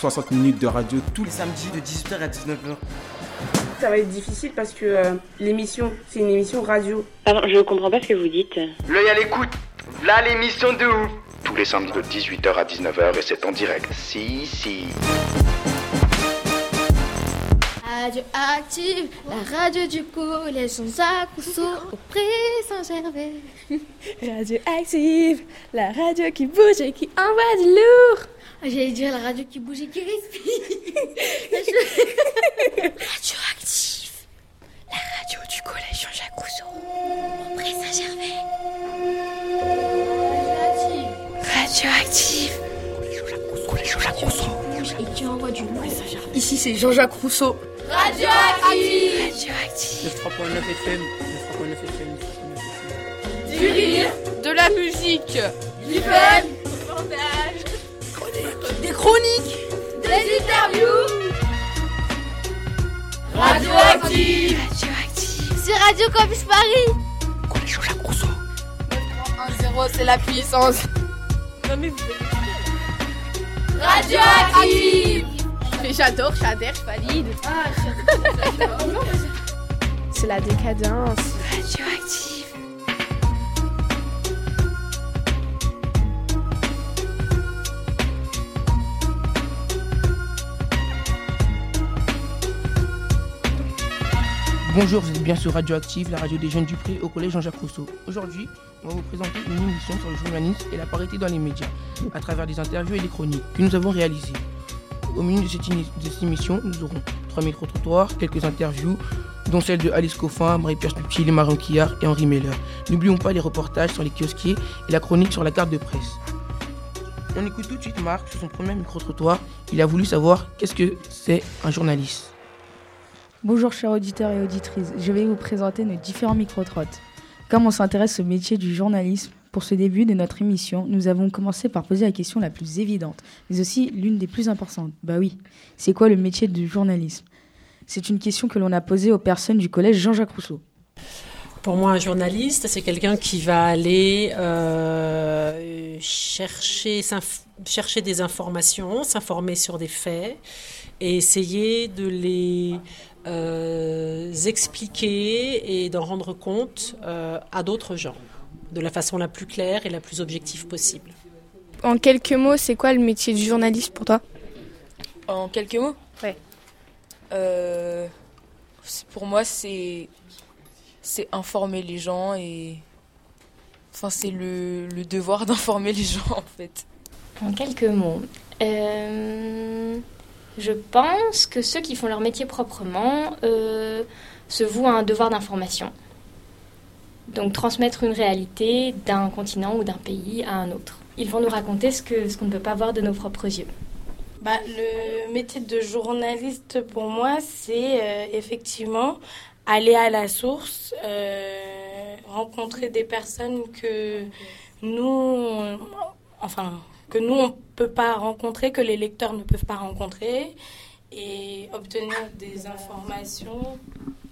60 minutes de radio tous les samedis de 18h à 19h. Ça va être difficile parce que euh, l'émission, c'est une émission radio. Pardon, je comprends pas ce que vous dites. L'œil à l'écoute. Là, l'émission de ouf. tous les samedis de 18h à 19h et c'est en direct. Si, si. Radio Active, la radio du collège Jean-Jacques Rousseau, au pré Saint-Gervais. Radio Active, la radio qui bouge et qui envoie du lourd. J'allais dire la radio qui bouge et qui respire. radio Active, la radio du collège Jean-Jacques Rousseau, au pré Saint-Gervais. Radio Active. Collège Jean-Jacques Rousseau. Et qui envoie du lourd. Ici c'est Jean-Jacques Rousseau. Radio Active. Radio Active. 3.9 FM. 3.9 FM. Du rire, De la musique, du fun, des chroniques. des interviews. Radio Active. Radio Active. C'est Radio Campus Paris. 1-0 c'est la puissance. Radio Active. Mais j'adore, j'adhère, je valide. c'est la décadence. Radio Bonjour, vous êtes bien sur Radioactive, la radio des jeunes du Pré au collège Jean-Jacques Rousseau. Aujourd'hui, on va vous présenter une émission sur le journalisme et la parité dans les médias, à travers des interviews et des chroniques que nous avons réalisées. Au milieu de cette, émission, nous aurons trois micro-trottoirs, quelques interviews, dont celle de Alice Coffin, Marie-Pierre Stuptil, Marion Quillard et Henri Meller. N'oublions pas les reportages sur les kiosquiers et la chronique sur la carte de presse. On écoute tout de suite Marc sur son premier micro-trottoir. Il a voulu savoir qu'est-ce que c'est un journaliste. Bonjour chers auditeurs et auditrices, je vais vous présenter nos différents micro-trottes. Comme on s'intéresse au métier du journalisme, pour ce début de notre émission, nous avons commencé par poser la question la plus évidente, mais aussi l'une des plus importantes. Bah oui, c'est quoi le métier du journalisme? C'est une question que l'on a posée aux personnes du collège Jean-Jacques Rousseau. Pour moi, un journaliste, c'est quelqu'un qui va aller euh, chercher, des informations, s'informer sur des faits et essayer de les euh, expliquer et d'en rendre compte euh, à d'autres gens de la façon la plus claire et la plus objective possible. En quelques mots, c'est quoi le métier du journaliste pour toi? En quelques mots? Ouais. Euh, pour moi, c'est c'est informer les gens et enfin c'est le, le devoir d'informer les gens en fait. En quelques mots, euh, je pense que ceux qui font leur métier proprement euh, se vouent à un devoir d'information. Donc transmettre une réalité d'un continent ou d'un pays à un autre. Ils vont nous raconter ce que ce qu'on ne peut pas voir de nos propres yeux. Bah, le métier de journaliste, pour moi, c'est euh, effectivement aller à la source, euh, rencontrer des personnes que nous, enfin, que nous, on peut pas rencontrer, que les lecteurs ne peuvent pas rencontrer, et obtenir des informations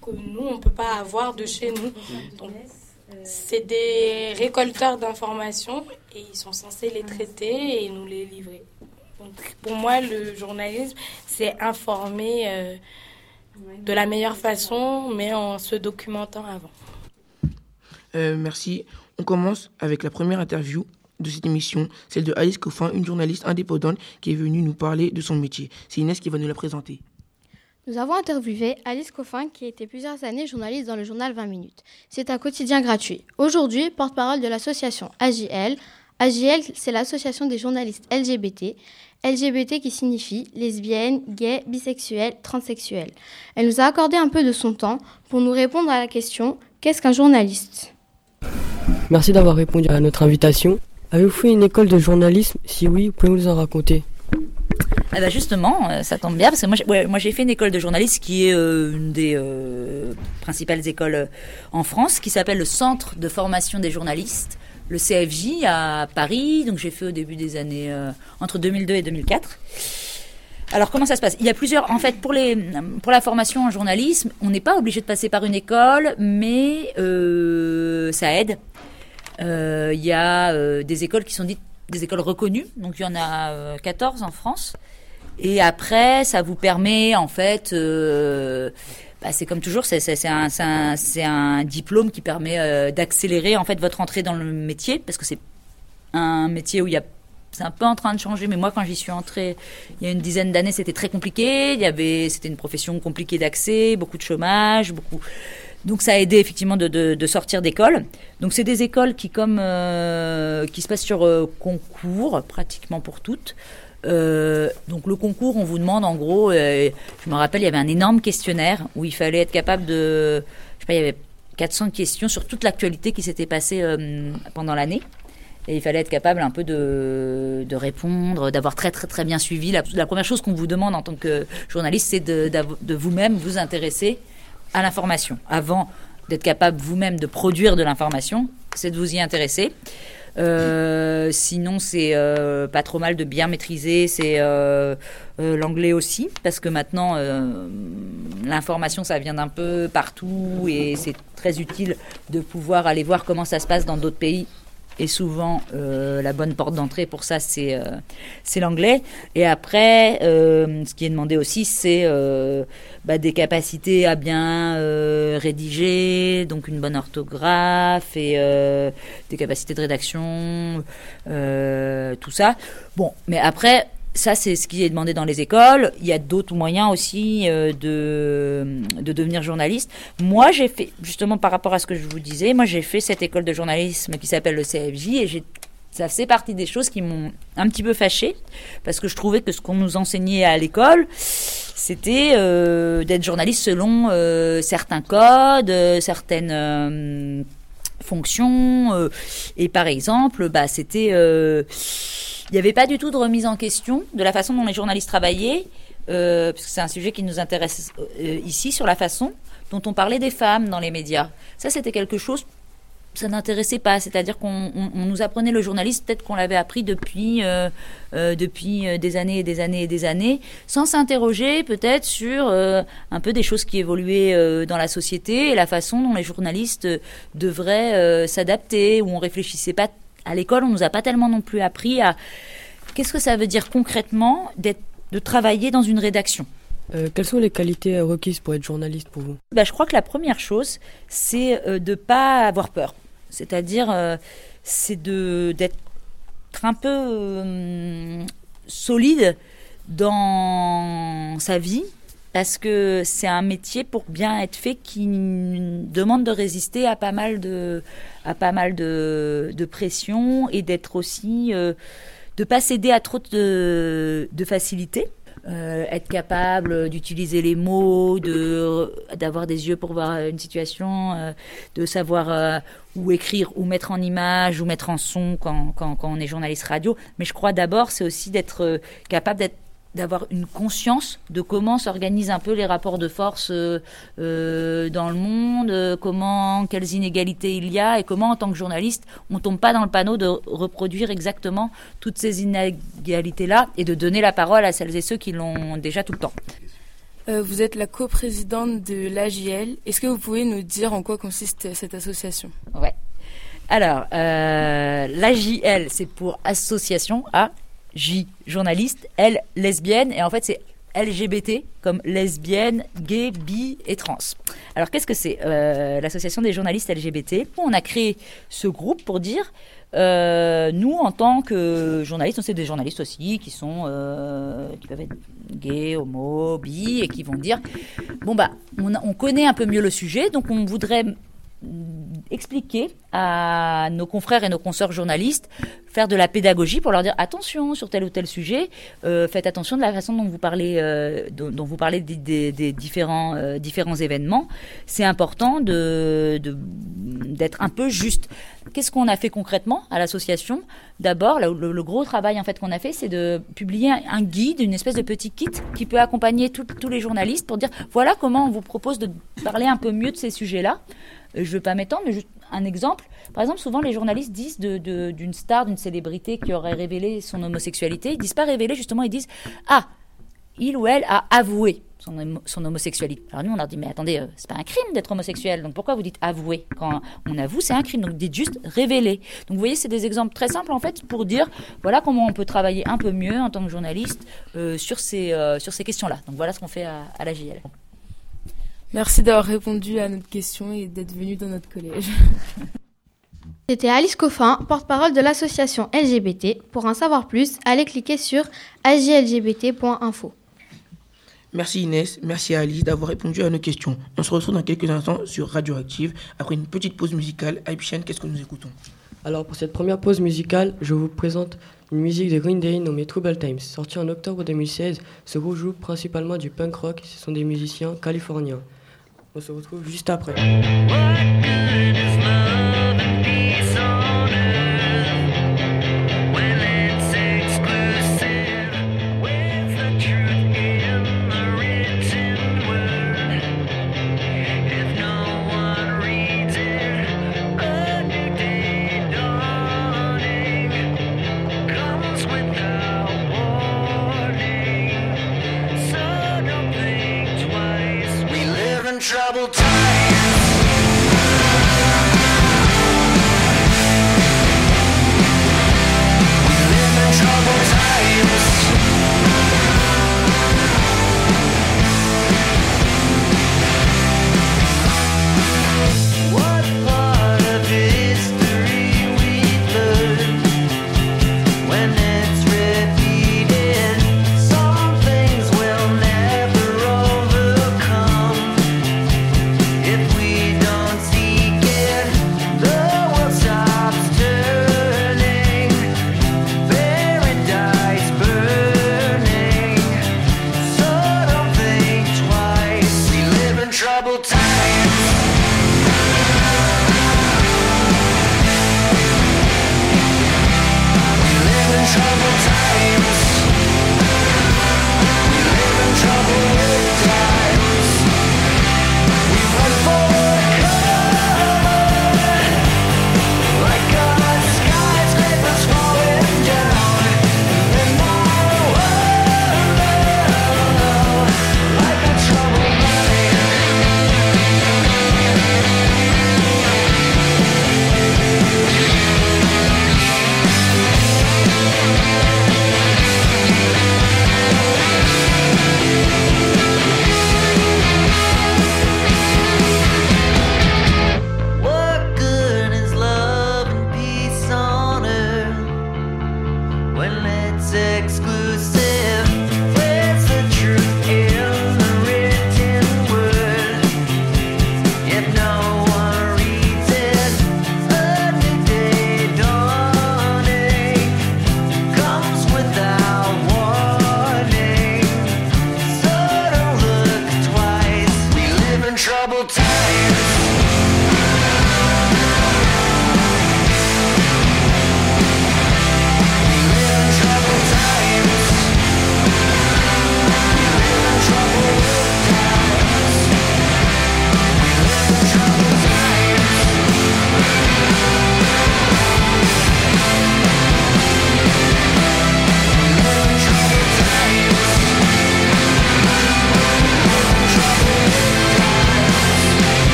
que nous, on peut pas avoir de chez nous. Donc, c'est des récolteurs d'informations et ils sont censés les traiter et nous les livrer. Donc, pour moi, le journalisme, c'est informer euh, de la meilleure façon, mais en se documentant avant. Euh, merci. On commence avec la première interview de cette émission, celle de Alice Coffin, une journaliste indépendante qui est venue nous parler de son métier. C'est Inès qui va nous la présenter. Nous avons interviewé Alice Coffin, qui était plusieurs années journaliste dans le journal 20 minutes. C'est un quotidien gratuit. Aujourd'hui, porte-parole de l'association AJL. AJL, c'est l'association des journalistes LGBT. LGBT qui signifie lesbienne, gay, bisexuel, transsexuel. Elle nous a accordé un peu de son temps pour nous répondre à la question qu'est-ce qu'un journaliste? Merci d'avoir répondu à notre invitation. Avez-vous fait une école de journalisme? Si oui, pouvez-vous nous en raconter? Ah bah justement, euh, ça tombe bien parce que moi, moi j'ai fait une école de journalisme qui est euh, une des euh, principales écoles en France, qui s'appelle le Centre de formation des journalistes, le CFJ à Paris. Donc j'ai fait au début des années entre 2002 et 2004. Alors comment ça se passe? Il y a plusieurs. En fait, pour les pour la formation en journalisme, on n'est pas obligé de passer par une école, mais ça aide. Euh, Il y a euh, des écoles qui sont dites des écoles reconnues, donc il y en a euh, 14 en France. Et après, ça vous permet en fait, euh, bah, c'est comme toujours, c'est un, un, un diplôme qui permet euh, d'accélérer en fait votre entrée dans le métier, parce que c'est un métier où il y a c'est un peu en train de changer, mais moi, quand j'y suis entrée il y a une dizaine d'années, c'était très compliqué. Il y avait, c'était une profession compliquée d'accès, beaucoup de chômage, beaucoup. Donc, ça a aidé effectivement de, sortir d'école. Donc, c'est des écoles qui, comme euh, qui se passent sur euh, concours, pratiquement pour toutes. Euh, donc, le concours, on vous demande en gros. je me rappelle, il y avait un énorme questionnaire où il fallait être capable de. Je sais pas, il y avait 400 questions sur toute l'actualité qui s'était passée pendant l'année. Et il fallait être capable un peu de, répondre, d'avoir très très très bien suivi. La, première chose qu'on vous demande en tant que journaliste, c'est de vous-même vous intéresser à l'information. Avant d'être capable vous-même de produire de l'information, c'est de vous y intéresser. Euh, sinon, c'est euh, pas trop mal de bien maîtriser. C'est euh, l'anglais aussi, parce que maintenant, l'information, ça vient d'un peu partout et c'est très utile de pouvoir aller voir comment ça se passe dans d'autres pays. Et souvent, euh, la bonne porte d'entrée pour ça, c'est euh, c'est l'anglais. Et après, euh, ce qui est demandé aussi, c'est euh, bah, des capacités à bien euh, rédiger, donc une bonne orthographe et des capacités de rédaction, tout ça. Bon, mais après, ça, c'est ce qui est demandé dans les écoles. Il y a d'autres moyens aussi euh, de, de devenir journaliste. Moi, j'ai fait, justement par rapport à ce que je vous disais, moi, j'ai fait cette école de journalisme qui s'appelle le CFJ et ça faisait partie des choses qui m'ont un petit peu fâchée parce que je trouvais que ce qu'on nous enseignait à l'école, c'était euh, d'être journaliste selon euh, certains codes, certaines fonctions. euh, et par exemple, bah, c'était euh, il n'y avait pas du tout de remise en question de la façon dont les journalistes travaillaient, euh, parce que c'est un sujet qui nous intéresse euh, ici, sur la façon dont on parlait des femmes dans les médias. Ça, c'était quelque chose, ça n'intéressait pas. C'est-à-dire qu'on on- on nous apprenait le journaliste, peut-être qu'on l'avait appris depuis, euh, euh, depuis euh, des années et des années et des années, sans s'interroger peut-être sur euh, un peu des choses qui évoluaient dans la société et la façon dont les journalistes devraient s'adapter, où on réfléchissait pas à l'école, on nous a pas tellement non plus appris à qu'est-ce que ça veut dire concrètement d'être, de travailler dans une rédaction. Euh, quelles sont les qualités requises pour être journaliste pour vous? Bah, je crois que la première chose, c'est de pas avoir peur. C'est-à-dire, euh, c'est d'être un peu euh, solide dans sa vie. Parce que c'est un métier pour bien être fait qui demande de résister à pas mal de, à pas mal de, de pression et d'être aussi, euh, de pas céder à trop de, de. Euh, être capable d'utiliser les mots, de d'avoir des yeux pour voir une situation, euh, de savoir euh, où écrire, où mettre en image, où mettre en son quand, quand, quand on est journaliste radio. Mais je crois d'abord, c'est aussi d'être euh, capable d'être d'avoir une conscience de comment s'organisent un peu les rapports de force euh, euh, dans le monde, euh, comment, quelles inégalités il y a et comment, en tant que journaliste, on tombe pas dans le panneau de reproduire exactement toutes ces inégalités-là et de donner la parole à celles et ceux qui l'ont déjà tout le temps. Euh, vous êtes la coprésidente de l'AJL. Est-ce que vous pouvez nous dire en quoi consiste cette association? Ouais. Alors, l'AJL, c'est pour association A, J, journaliste, L, lesbienne, et en fait, c'est LGBT, comme lesbienne, gay, bi et trans. Alors, qu'est-ce que c'est euh, L'association des journalistes LGBT. On a créé ce groupe pour dire, euh, nous, en tant que journalistes, on sait des journalistes aussi qui sont, euh, qui peuvent être gays, homo, bi, et qui vont dire, bon bah, on, connaît un peu mieux le sujet, donc on voudrait expliquer à nos confrères et nos consoeurs journalistes, faire de la pédagogie pour leur dire attention sur tel ou tel sujet, euh, faites attention de la façon dont vous parlez, euh, dont, vous parlez des, différents, euh, différents événements. C'est important de, d'être un peu juste. Qu'est-ce qu'on a fait concrètement à l'association? D'abord, le, le- gros travail en fait qu'on a fait, c'est de publier un guide, une espèce de petit kit qui peut accompagner tout- tous les journalistes pour dire voilà comment on vous propose de parler un peu mieux de ces sujets-là. Euh, Je veux pas m'étendre, mais juste un exemple. Par exemple, souvent les journalistes disent d'une star, d'une célébrité qui aurait révélé son homosexualité, ils disent pas révéler, justement, ils disent ah, il ou elle a avoué son, homo- son homosexualité. Alors nous, on leur dit, mais attendez, euh, c'est pas un crime d'être homosexuel, donc pourquoi vous dites avouer Quand on avoue, c'est un crime, donc dites juste révéler. Donc vous voyez, c'est des exemples très simples, en fait, pour dire, voilà comment on peut travailler un peu mieux en tant que journaliste euh, sur ces, euh, ces questions-là. Donc voilà ce qu'on fait à, à la JL. Merci d'avoir répondu à notre question et d'être venu dans notre collège. C'était Alice Coffin, porte-parole de l'association LGBT. Pour en savoir plus, allez cliquer sur ajlgbt.info. Merci Inès, merci à Alice d'avoir répondu à nos questions. On se retrouve dans quelques instants sur Radioactive. Après une petite pause musicale, Aibchen, qu'est-ce que nous écoutons? Alors pour cette première pause musicale, je vous présente une musique de Green Day nommée Trouble Times. Sortie en octobre 2016, ce groupe joue principalement du punk rock. Ce sont des musiciens californiens. On se retrouve juste après.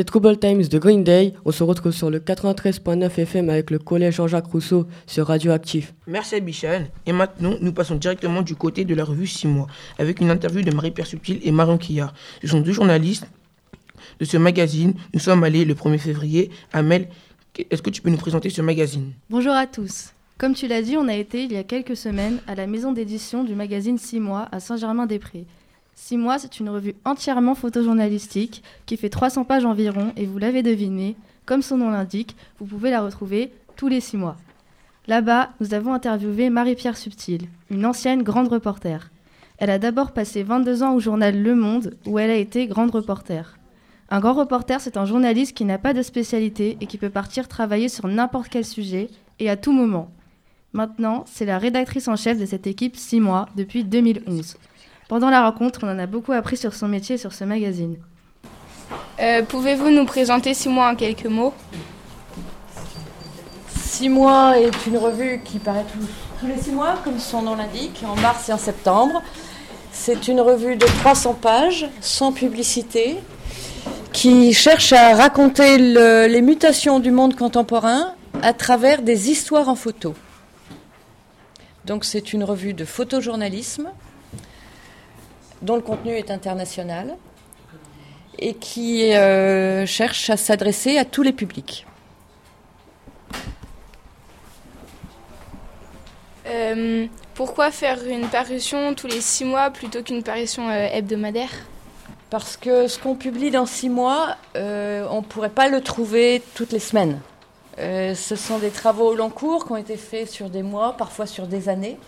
C'était Trouble Times de Green Day. On se retrouve sur le 93.9 FM avec le collège Jean-Jacques Rousseau sur Radioactif. Merci Abichane. Et maintenant, nous passons directement du côté de la revue 6 mois, avec une interview de Marie-Pierre Subtil et Marion Quillard. Ce sont deux journalistes de ce magazine. Nous sommes allés le 1er février. Amel, est-ce que tu peux nous présenter ce magazine? Bonjour à tous. Comme tu l'as dit, on a été il y a quelques semaines à la maison d'édition du magazine 6 mois à Saint-Germain-des-Prés. Six mois, c'est une revue entièrement photojournalistique qui fait 300 pages environ et vous l'avez deviné, comme son nom l'indique, vous pouvez la retrouver tous les six mois. Là-bas, nous avons interviewé Marie-Pierre Subtil, une ancienne grande reporter. Elle a d'abord passé 22 ans au journal Le Monde, où elle a été grande reporter. Un grand reporter, c'est un journaliste qui n'a pas de spécialité et qui peut partir travailler sur n'importe quel sujet et à tout moment. Maintenant, c'est la rédactrice en chef de cette équipe 6 mois depuis 2011. Pendant la rencontre, on en a beaucoup appris sur son métier et sur ce magazine. Euh, Pouvez-vous nous présenter six mois en quelques mots? Six mois est une revue qui paraît tous, tous les six mois, comme son nom l'indique, en mars et en septembre. C'est une revue de 300 pages, sans publicité, qui cherche à raconter le- les mutations du monde contemporain à travers des histoires en photo. Donc c'est une revue de photojournalisme dont le contenu est international et qui euh, cherche à s'adresser à tous les publics. Euh, Pourquoi faire une parution tous les six mois plutôt qu'une parution euh, hebdomadaire? Parce que ce qu'on publie dans six mois, on ne pourrait pas le trouver toutes les semaines. Ce sont des travaux au long cours qui ont été faits sur des mois, parfois sur des années,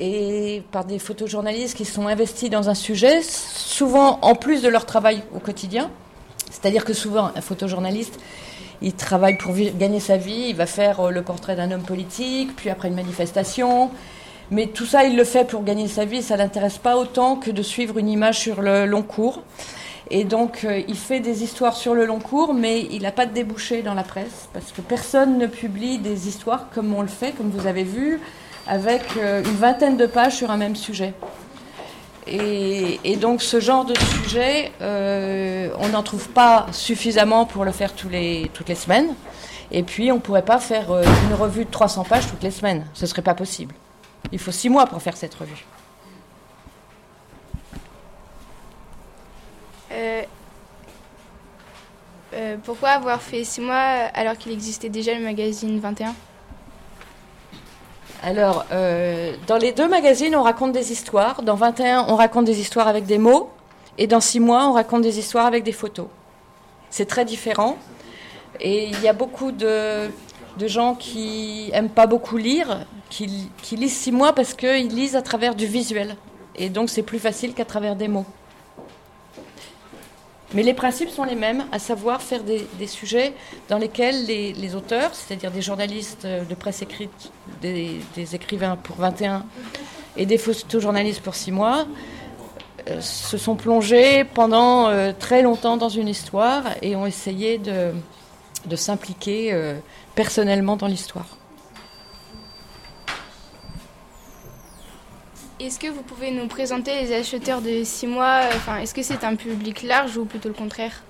et par des photojournalistes qui sont investis dans un sujet, souvent en plus de leur travail au quotidien. C'est-à-dire que souvent, un photojournaliste, il travaille pour gagner sa vie, il va faire euh, le portrait d'un homme politique, puis après une manifestation. Mais tout ça, il le fait pour gagner sa vie, ça l'intéresse pas autant que de suivre une image sur le long cours. Et donc, euh, il fait des histoires sur le long cours, mais il n'a pas de débouché dans la presse, parce que personne ne publie des histoires comme on le fait, comme vous avez vu, avec euh, une vingtaine de pages sur un même sujet. Et, donc, ce genre de sujet, euh, on n'en trouve pas suffisamment pour le faire toutes les semaines. Et puis, on ne pourrait pas faire euh, une revue de 300 pages toutes les semaines. Ce ne serait pas possible. Il faut six mois pour faire cette revue. Pourquoi avoir fait six mois alors qu'il existait déjà le magazine 21 Alors, euh, dans les deux magazines, on raconte des histoires. Dans 21, on raconte des histoires avec des mots. Et dans 6 mois, on raconte des histoires avec des photos. C'est très différent. Et il y a beaucoup de, gens qui aiment pas beaucoup lire, qui, qui lisent 6 mois parce qu'ils lisent à travers du visuel. Et donc, c'est plus facile qu'à travers des mots. Mais les principes sont les mêmes, à savoir faire des, sujets dans lesquels les, auteurs, c'est-à-dire des journalistes de presse écrite, des, écrivains pour 21 et des photojournalistes pour 6 mois, euh, se sont plongés pendant euh, très longtemps dans une histoire et ont essayé de, de s'impliquer euh, personnellement dans l'histoire. Est-ce que vous pouvez nous présenter les acheteurs de six mois Enfin, est-ce que c'est un public large ou plutôt le contraire?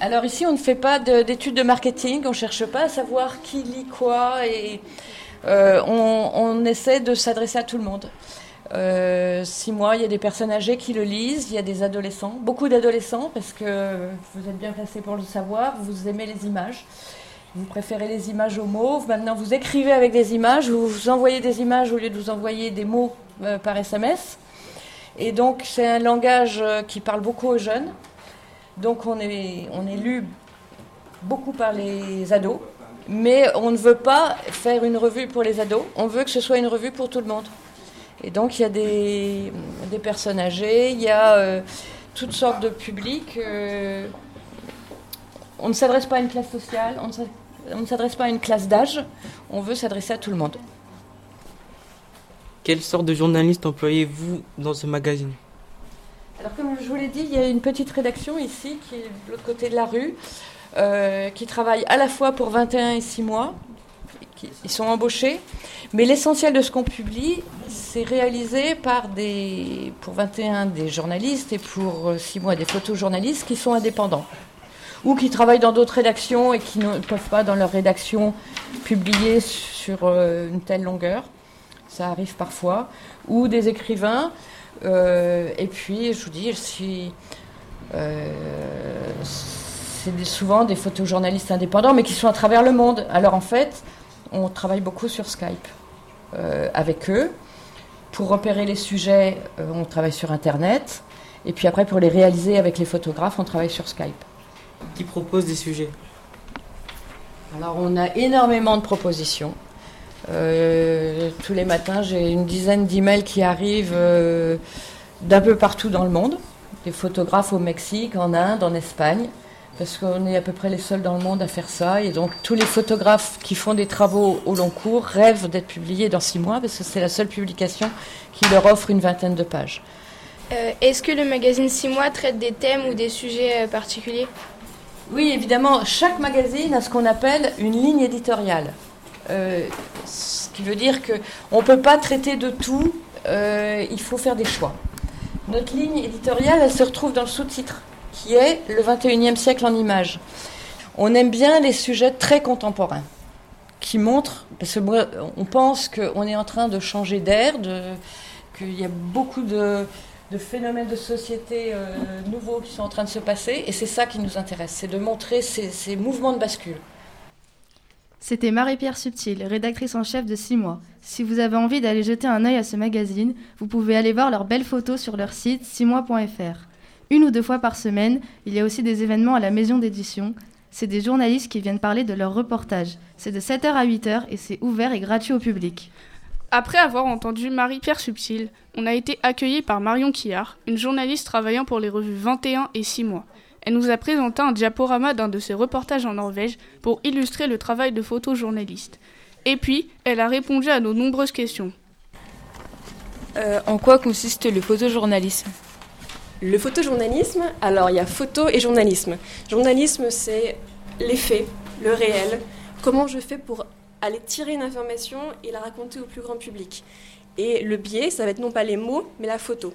Alors ici, on ne fait pas de- d'études de marketing, on ne cherche pas à savoir qui lit quoi et euh, on, on essaie de s'adresser à tout le monde. Euh, six mois, il y a des personnes âgées qui le lisent, il y a des adolescents, beaucoup d'adolescents parce que vous êtes bien placés pour le savoir, vous aimez les images. Vous préférez les images aux mots. Maintenant, vous écrivez avec des images. Vous vous envoyez des images au lieu de vous envoyer des mots euh, par SMS. Et donc, c'est un langage euh, qui parle beaucoup aux jeunes. Donc, on est, on est lu beaucoup par les ados. Mais on ne veut pas faire une revue pour les ados. On veut que ce soit une revue pour tout le monde. Et donc, il y a des, des personnes âgées, il y a euh, toutes sortes de publics. on ne s'adresse pas à une classe sociale, on ne s'adresse pas à une classe d'âge, on veut s'adresser à tout le monde. Quelle sorte de journaliste employez-vous dans ce magazine? Alors comme je vous l'ai dit, il y a une petite rédaction ici qui est de l'autre côté de la rue, euh, qui travaille à la fois pour 21 et 6 mois. qui- ils sont embauchés, mais l'essentiel de ce qu'on publie, c'est réalisé par des, pour 21 des journalistes et pour 6 mois des photojournalistes qui sont indépendants ou qui travaillent dans d'autres rédactions et qui ne peuvent pas dans leur rédaction publier sur euh, une telle longueur. Ça arrive parfois. Ou des écrivains. euh, et puis, je vous dis, euh, c'est souvent des photojournalistes indépendants, mais qui sont à travers le monde. Alors en fait, on travaille beaucoup sur Skype avec eux pour repérer les sujets, on travaille sur Internet. Et puis après, pour les réaliser avec les photographes, on travaille sur Skype. Qui propose des sujets Alors, on a énormément de propositions. Euh, tous les matins, j'ai une dizaine d'emails qui arrivent euh, d'un peu partout dans le monde. Des photographes au Mexique, en Inde, en Espagne, parce qu'on est à peu près les seuls dans le monde à faire ça. Et donc, tous les photographes qui font des travaux au long cours rêvent d'être publiés dans six mois, parce que c'est la seule publication qui leur offre une vingtaine de pages. Euh, Est-ce que le magazine 6 mois traite des thèmes ou des sujets particuliers? Oui, évidemment, chaque magazine a ce qu'on appelle une ligne éditoriale. Euh, ce qui veut dire qu'on ne peut pas traiter de tout, euh, il faut faire des choix. Notre ligne éditoriale, elle se retrouve dans le sous-titre, qui est le 21e siècle en images. On aime bien les sujets très contemporains, qui montrent, parce que moi, on pense qu'on est en train de changer d'air, qu'il y a beaucoup de, de phénomènes de société euh, nouveaux qui sont en train de se passer, et c'est ça qui nous intéresse, c'est de montrer ces, mouvements de bascule. C'était Marie-Pierre Subtil, rédactrice en chef de 6 mois. Si vous avez envie d'aller jeter un œil à ce magazine, vous pouvez aller voir leurs belles photos sur leur site 6mois.fr. Une ou deux fois par semaine, il y a aussi des événements à la maison d'édition. C'est des journalistes qui viennent parler de leurs reportages. C'est de 7h à 8h et c'est ouvert et gratuit au public. Après avoir entendu Marie-Pierre Subtil, on a été accueillis par Marion Quillard, une journaliste travaillant pour les revues 21 et 6 mois. Elle nous a présenté un diaporama d'un de ses reportages en Norvège pour illustrer le travail de photojournaliste. Et puis, elle a répondu à nos nombreuses questions. Euh, en quoi consiste le photojournalisme? Le photojournalisme, alors il y a photo et journalisme. Journalisme, c'est les faits, le réel. Comment je fais pour aller tirer une information et la raconter au plus grand public. Et le biais, ça va être non pas les mots, mais la photo.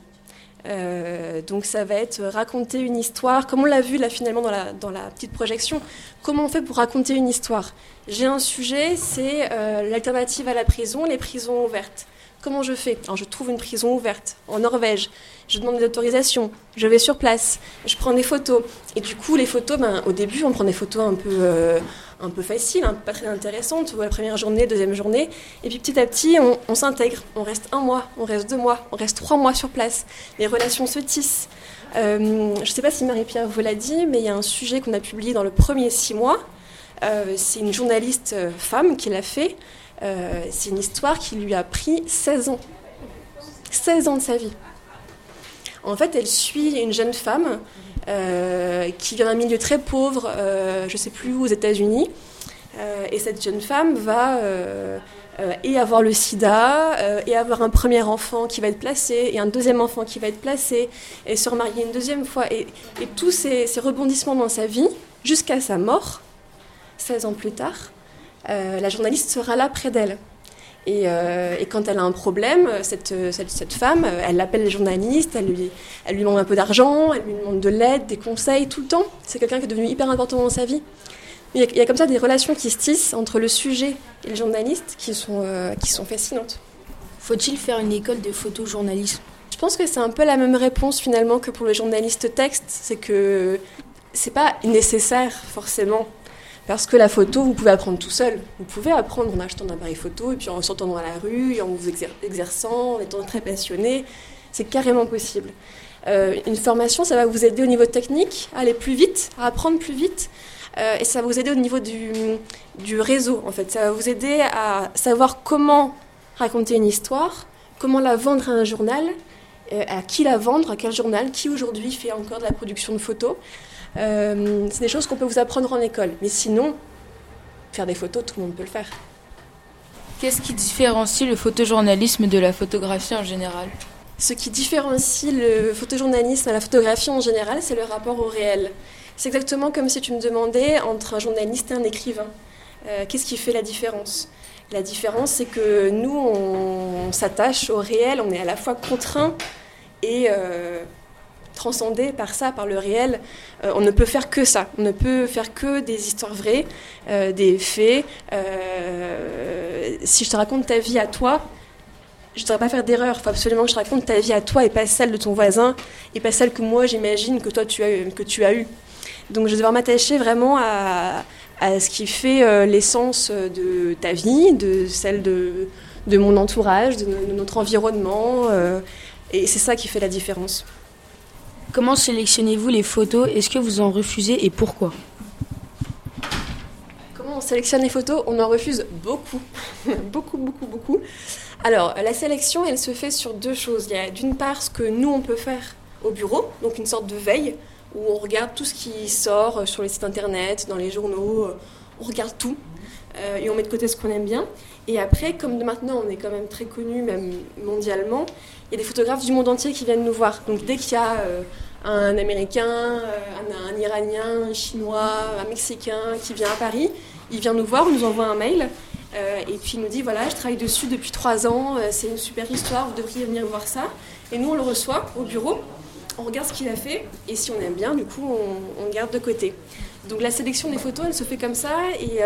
Euh, donc ça va être raconter une histoire, comme on l'a vu là finalement dans la, dans la petite projection, comment on fait pour raconter une histoire? J'ai un sujet, c'est euh, l'alternative à la prison, les prisons ouvertes. Comment je fais? Alors, Je trouve une prison ouverte en Norvège, je demande des autorisations, je vais sur place, je prends des photos. Et du coup, les photos, ben, au début, on prend des photos un peu, euh, un peu faciles, hein, pas très intéressantes, la première journée, deuxième journée. Et puis petit à petit, on, s'intègre. On reste un mois, on reste deux mois, on reste trois mois sur place. Les relations se tissent. Euh, je ne sais pas si Marie-Pierre vous l'a dit, mais il y a un sujet qu'on a publié dans le premier six mois. Euh, c'est une journaliste euh, femme qui l'a fait. C'est une histoire qui lui a pris 16 ans. 16 ans de sa vie. En fait, elle suit une jeune femme euh, qui vient d'un milieu très pauvre, euh, je ne sais plus où, aux États-Unis. Euh, et cette jeune femme va et avoir le sida, et avoir un premier enfant qui va être placé, et un deuxième enfant qui va être placé, et se remarier une deuxième fois. Et, tous ces, rebondissements dans sa vie, jusqu'à sa mort, 16 ans plus tard, la journaliste sera là près d'elle. Et, euh, et quand elle a un problème, cette, cette, cette femme, elle appelle les journalistes, elle lui, elle lui demande un peu d'argent, elle lui demande de l'aide, des conseils, tout le temps. C'est quelqu'un qui est devenu hyper important dans sa vie. Il y, a, il y a comme ça des relations qui se tissent entre le sujet et le journaliste qui sont, euh, qui sont fascinantes. Faut-il faire une école de photojournalisme? Je pense que c'est un peu la même réponse finalement que pour le journaliste texte, c'est que c'est pas nécessaire forcément. Parce que la photo, vous pouvez apprendre tout seul. Vous pouvez apprendre en achetant un appareil photo et puis en sortant dans la rue, en vous exer- exerçant, en étant très passionné. C'est carrément possible. Euh, une formation, ça va vous aider au niveau technique, à aller plus vite, à apprendre plus vite. Euh, et ça va vous aider au niveau du, du réseau, en fait. Ça va vous aider à savoir comment raconter une histoire, comment la vendre à un journal, euh, à qui la vendre, à quel journal, qui aujourd'hui fait encore de la production de photos. Euh, c'est des choses qu'on peut vous apprendre en école. Mais sinon, faire des photos, tout le monde peut le faire. Qu'est-ce qui différencie le photojournalisme de la photographie en général? Ce qui différencie le photojournalisme à la photographie en général, c'est le rapport au réel. C'est exactement comme si tu me demandais entre un journaliste et un écrivain. Euh, Qu'est-ce qui fait la différence? La différence, c'est que nous, on, s'attache au réel, on est à la fois contraint et euh, transcendé par ça, par le réel. Euh, on ne peut faire que ça. On ne peut faire que des histoires vraies, euh, des faits. Euh, si je te raconte ta vie à toi, je ne devrais pas faire d'erreur. Il faut absolument que je raconte ta vie à toi et pas celle de ton voisin et pas celle que moi j'imagine que toi tu as, que tu as eue. Donc je vais devoir m'attacher vraiment à, ce qui fait l'essence de ta vie, de celle de, de mon entourage, de, notre environnement. et c'est ça qui fait la différence. Comment sélectionnez-vous les photos? Est-ce que vous en refusez et pourquoi? Comment on sélectionne les photos? On en refuse beaucoup, beaucoup, beaucoup, beaucoup. Alors, la sélection, elle se fait sur deux choses. Il y a d'une part ce que nous, on peut faire au bureau, donc une sorte de veille, où on regarde tout ce qui sort euh, sur les sites internet, dans les journaux, euh, on regarde tout, euh, et on met de côté ce qu'on aime bien. Et après, comme maintenant, on est quand même très connu, même mondialement, il y a des photographes du monde entier qui viennent nous voir. Donc dès qu'il y a un Américain, euh, un, Iranien, un Chinois, un Mexicain qui vient à Paris, il vient nous voir, il nous envoie un mail, euh, et puis il nous dit voilà, je travaille dessus depuis trois ans, euh, c'est une super histoire, vous devriez venir voir ça. Et nous, on le reçoit au bureau, on regarde ce qu'il a fait, et si on aime bien, du coup, on, on garde de côté. Donc la sélection des photos, elle se fait comme ça, et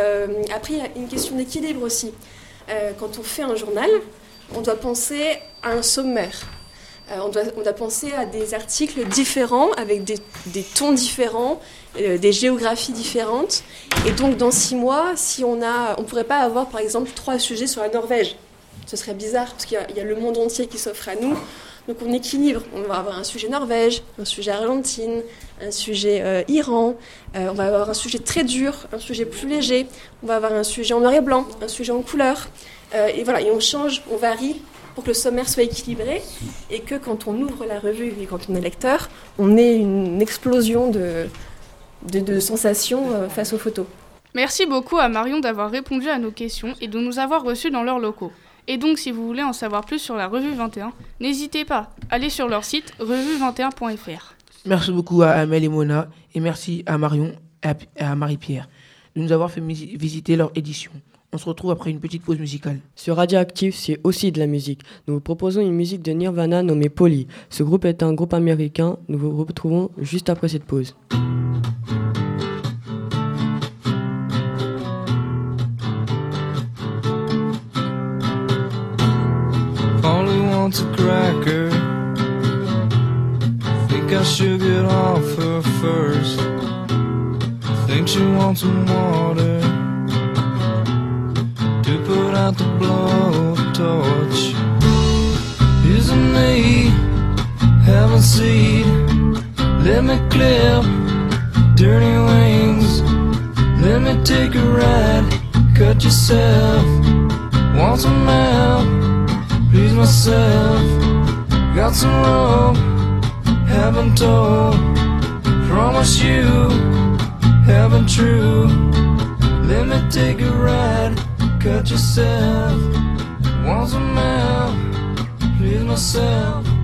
après, il y a une question d'équilibre aussi. Quand on fait un journal, on doit penser à un sommaire. Euh, on, doit, on penser à des articles différents, avec des, tons différents, euh, des géographies différentes. Et donc, dans six mois, si on a, on pourrait pas avoir, par exemple, trois sujets sur la Norvège. Ce serait bizarre, parce qu'il y a- le monde entier qui s'offre à nous. Donc, on équilibre. On va avoir un sujet Norvège, un sujet Argentine, un sujet euh, Iran. On va avoir un sujet très dur, un sujet plus léger. On va avoir un sujet en noir et blanc, un sujet en couleur. Et voilà, et on change, on varie pour que le sommaire soit équilibré et que quand on ouvre la revue et quand on est lecteur, on ait une explosion de, de, de sensations euh, face aux photos. Merci beaucoup à Marion d'avoir répondu à nos questions et de nous avoir reçus dans leurs locaux. Et donc, si vous voulez en savoir plus sur la Revue 21, n'hésitez pas, allez sur leur site revue21.fr. Merci beaucoup à Amel et Mona et merci à Marion et à, Marie-Pierre de nous avoir fait visiter leur édition. On se retrouve après une petite pause musicale. Sur Radioactive, c'est aussi de la musique. Nous vous proposons une musique de Nirvana nommée Polly. Ce groupe est un groupe américain. Nous vous retrouvons juste après cette pause. Polly wants a cracker. Think I should get off her first. Think she wants some water to put out the blowtorch. Isn't me having seed? Let me clip dirty wings. Let me take a ride. Cut yourself. Want some help? please myself. Got some rope, haven't told. Promise you, haven't true. Let me take a ride, cut yourself. Want some help, please myself.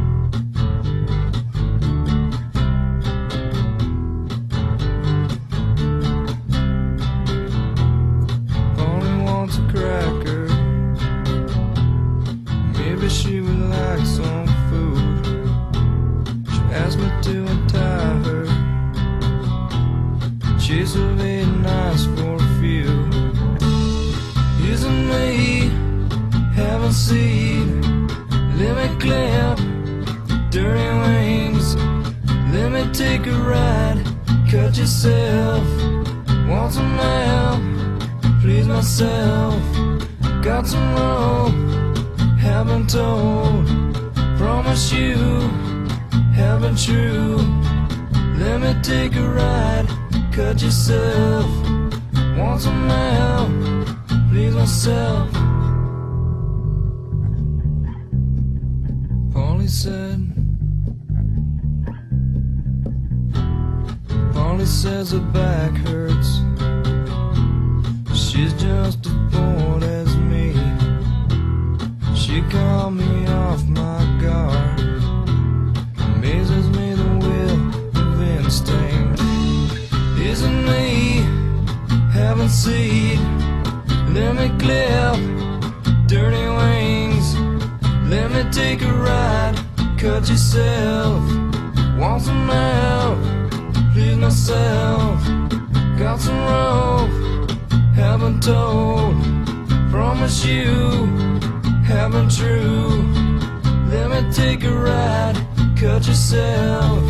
Take a ride, cut yourself.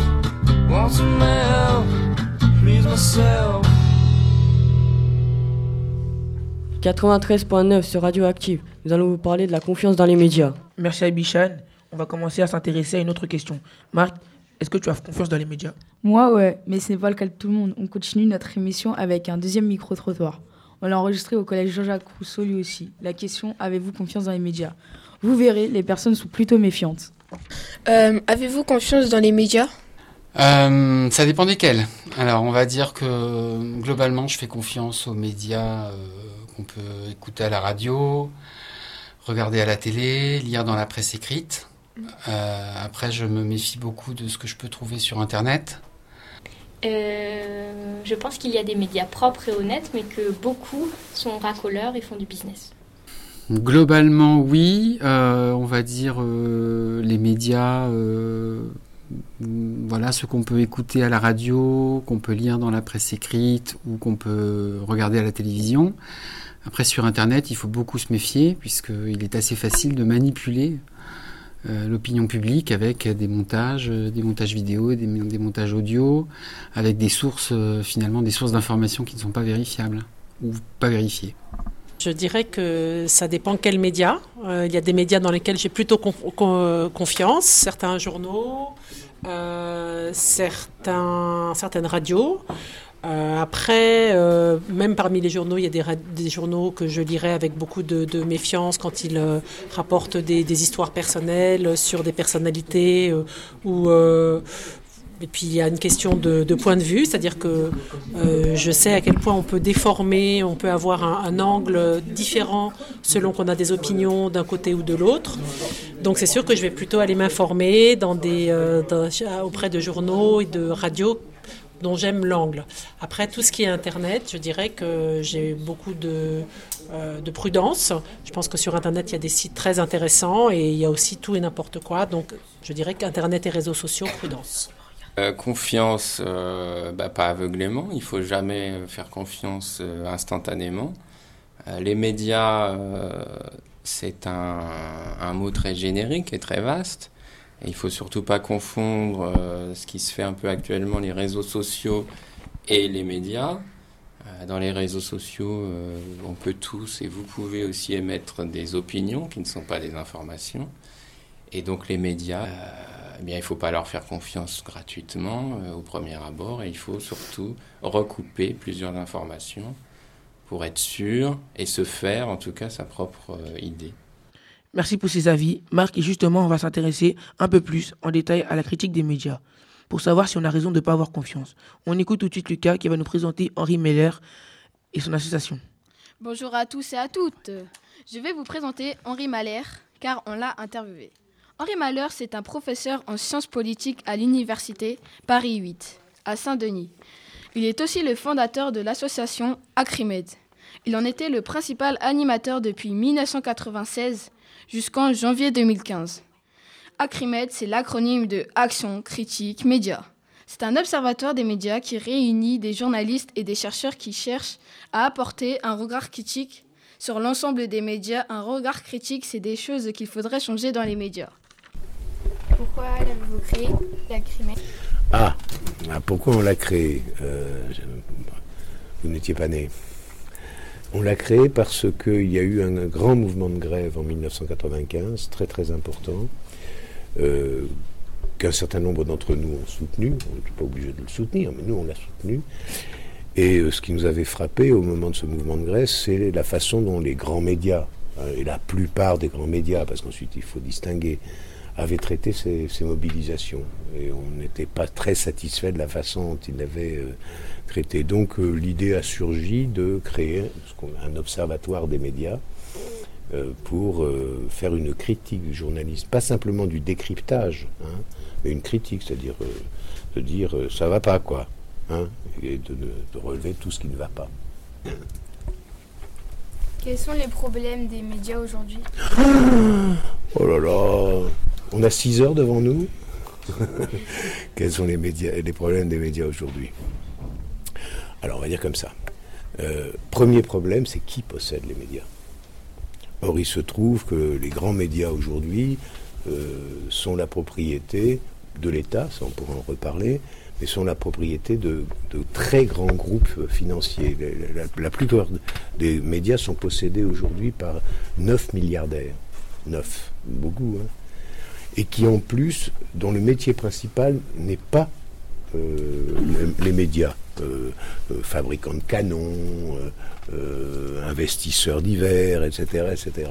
Want some help, please myself. 93.9 sur Radioactive. Nous allons vous parler de la confiance dans les médias. Merci à Bichan. On va commencer à s'intéresser à une autre question. Marc, est-ce que tu as confiance dans les médias? Moi, ouais, mais ce n'est pas le cas de tout le monde. On continue notre émission avec un deuxième micro-trottoir. On l'a enregistré au collège Jean-Jacques Rousseau lui aussi. La question avez-vous confiance dans les médias? Vous verrez, les personnes sont plutôt méfiantes. Euh, Avez-vous confiance dans les médias? Euh, ça dépend desquels. Alors, on va dire que globalement, je fais confiance aux médias euh, qu'on peut écouter à la radio, regarder à la télé, lire dans la presse écrite. Euh, après, je me méfie beaucoup de ce que je peux trouver sur Internet. Euh, je pense qu'il y a des médias propres et honnêtes, mais que beaucoup sont racoleurs et font du business. Globalement, oui. Euh, on va dire euh, les médias, euh, voilà, ce qu'on peut écouter à la radio, qu'on peut lire dans la presse écrite ou qu'on peut regarder à la télévision. Après, sur Internet, il faut beaucoup se méfier puisqu'il est assez facile de manipuler l'opinion publique avec des montages, des montages vidéo, des, des montages audio, avec des sources, finalement, des sources d'informations qui ne sont pas vérifiables ou pas vérifiées. Je dirais que ça dépend quels médias. Euh, il y a des médias dans lesquels j'ai plutôt con- con- confiance, certains journaux, euh, certains, certaines radios. Euh, après, même parmi les journaux, il y a des, journaux que je lirais avec beaucoup de, méfiance quand ils rapportent des, des histoires personnelles sur des personnalités ou et puis il y a une question de, point de vue, c'est-à-dire que euh, je sais à quel point on peut déformer, on peut avoir un, angle différent selon qu'on a des opinions d'un côté ou de l'autre. Donc c'est sûr que je vais plutôt aller m'informer euh, auprès de journaux et de radios dont j'aime l'angle. Après, tout ce qui est Internet, je dirais que j'ai beaucoup de, euh, de prudence. Je pense que sur Internet, il y a des sites très intéressants et il y a aussi tout et n'importe quoi. Donc, je dirais qu'Internet et réseaux sociaux, prudence. Euh, confiance, euh, bah, pas aveuglément. Il faut jamais faire confiance euh, instantanément. Les médias, c'est un, mot très générique et très vaste. Et il faut surtout pas confondre ce qui se fait un peu actuellement, les réseaux sociaux et les médias. Dans les réseaux sociaux, on peut tous et vous pouvez aussi émettre des opinions qui ne sont pas des informations. Et donc les médias, eh bien, il ne faut pas leur faire confiance gratuitement euh, au premier abord et il faut surtout recouper plusieurs informations pour être sûr et se faire en tout cas sa propre euh, idée. Merci pour ces avis, Marc, et justement, on va s'intéresser un peu plus en détail à la critique des médias, pour savoir si on a raison de ne pas avoir confiance. On écoute tout de suite Lucas qui va nous présenter Henri Meller et son association. Bonjour à tous et à toutes. Je vais vous présenter Henri Mahler, car on l'a interviewé. Henri Mahler, c'est un professeur en sciences politiques à l'université Paris 8, à Saint-Denis. Il est aussi le fondateur de l'association Acrimed. Il en était le principal animateur depuis 1996 jusqu'en janvier 2015. Acrimed, c'est l'acronyme de Action, Critique, Média. C'est un observatoire des médias qui réunit des journalistes et des chercheurs qui cherchent à apporter un regard critique sur l'ensemble des médias. Un regard critique, c'est des choses qu'il faudrait changer dans les médias. Pourquoi l'avez-vous créé, la Crimée? Ah, ah, pourquoi on l'a créé Euh, Vous n'étiez pas né. On l'a créé parce qu'il y a eu un, grand mouvement de grève en 1995, très très important, euh, qu'un certain nombre d'entre nous ont soutenu. On n'était pas obligé de le soutenir, mais nous on l'a soutenu. Et euh, ce qui nous avait frappé au moment de ce mouvement de grève, c'est la façon dont les grands médias, et la plupart des grands médias, parce qu'ensuite il faut distinguer, avaient traité ces, ces mobilisations. Et on n'était pas très satisfait de la façon dont ils l'avaient euh, traité. Donc euh, l'idée a surgi de créer un observatoire des médias euh, pour faire une critique du journalisme, pas simplement du décryptage, hein, mais une critique, c'est-à-dire de dire ça va pas quoi, hein, et de- de relever tout ce qui ne va pas. Quels sont les problèmes des médias aujourd'hui? Oh là là, on a 6 heures devant nous. Quels sont les, médias, les problèmes des médias aujourd'hui? Alors on va dire comme ça. Euh, premier problème, c'est qui possède les médias? Or, il se trouve que les grands médias aujourd'hui euh, sont la propriété de l'État, ça on pourra en reparler, mais sont la propriété de, très grands groupes financiers. La, la- la plupart des médias sont possédés aujourd'hui par 9 milliardaires. 9, beaucoup, hein. Et qui en plus, dont le métier principal n'est pas euh, les, médias, euh, euh, fabricants de canons, euh, investisseurs divers, etc., etc.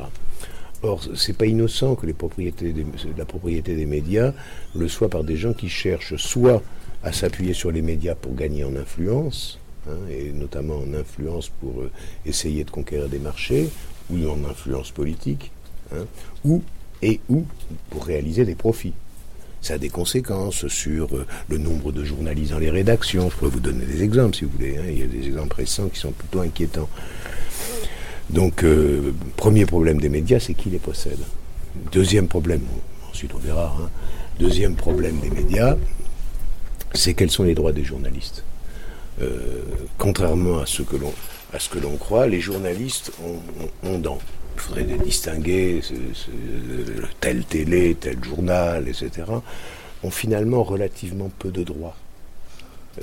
Or, c'est pas innocent que la propriété des médias le soit par des gens qui cherchent soit à s'appuyer sur les médias pour gagner en influence, hein, et notamment en influence pour essayer de conquérir des marchés, ou en influence politique, hein, ou et ou pour réaliser des profits. Ça a des conséquences sur euh, le nombre de journalistes dans les rédactions. Je pourrais vous donner des exemples si vous voulez. hein. Il y a des exemples récents qui sont plutôt inquiétants. Donc, euh, premier problème des médias, c'est qui les possède. Deuxième problème, ensuite on verra. hein. Deuxième problème des médias, c'est quels sont les droits des journalistes. Euh, contrairement à ce que l'on croit, les journalistes ont, ont, ont dans. Il faudrait les distinguer, ce- telle télé, tel journal, etc. ont finalement relativement peu de droits.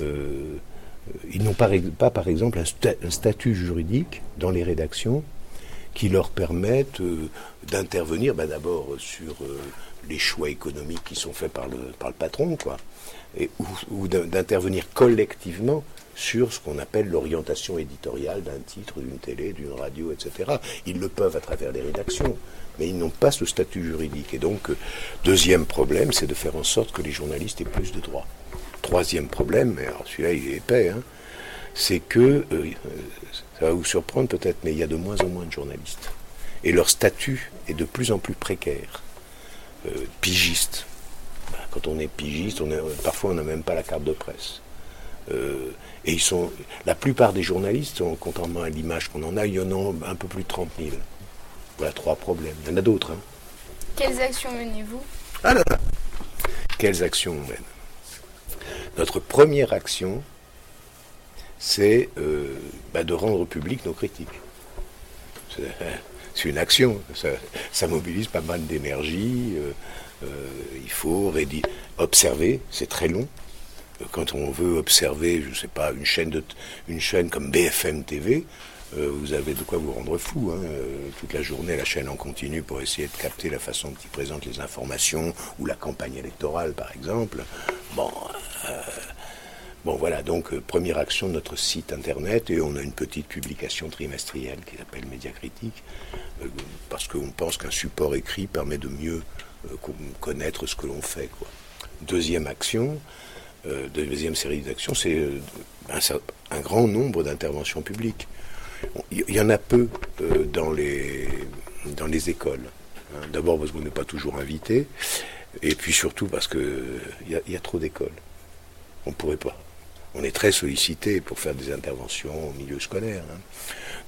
Euh, ils n'ont pas, par exemple, un, sta- un statut juridique dans les rédactions qui leur permettent euh, d'intervenir ben, d'abord sur euh, les choix économiques qui sont faits par le, patron, quoi, et, ou, ou d'in- d'intervenir collectivement sur ce qu'on appelle l'orientation éditoriale d'un titre, d'une télé, d'une radio, etc. Ils le peuvent à travers les rédactions, mais ils n'ont pas ce statut juridique. Et donc, euh, deuxième problème, c'est de faire en sorte que les journalistes aient plus de droits. Troisième problème, et alors celui-là il est épais, hein, c'est que, euh, euh, ça va vous surprendre peut-être, mais il y a de moins en moins de journalistes. Et leur statut est de plus en plus précaire. Pigiste. Ben, Quand on est pigiste, parfois on n'a même pas la carte de presse. Et ils sont, la plupart des journalistes, ont, contrairement à l'image qu'on en a, il y en a un peu plus de 30 000. Voilà trois problèmes. Il y en a d'autres. Hein. Quelles actions menez-vous? Ah là là Quelles actions on mène? Notre première action, c'est euh, bah, de rendre public nos critiques. C'est- une action, ça, ça mobilise pas mal d'énergie. euh, euh, il faut observer, c'est très long. Quand on veut observer, je sais pas, une chaîne, comme BFM TV, euh, vous avez de quoi vous rendre fou. hein. Euh, toute la journée, la chaîne en continu pour essayer de capter la façon dont ils présentent les informations ou la campagne électorale, par exemple. Bon, euh, bon voilà, donc première action de notre site internet et on a une petite publication trimestrielle qui s'appelle Média Critique euh, parce qu'on pense qu'un support écrit permet de mieux co- connaître ce que l'on fait. Deuxième action, euh, deuxième série d'actions, c'est euh, un, grand nombre d'interventions publiques. Il y, en a peu euh, dans, les, dans les écoles. hein. D'abord parce qu'on n'est pas toujours invité, et puis surtout parce qu'il y, a- y a trop d'écoles. On ne pourrait pas. On est très sollicité pour faire des interventions au milieu scolaire. hein.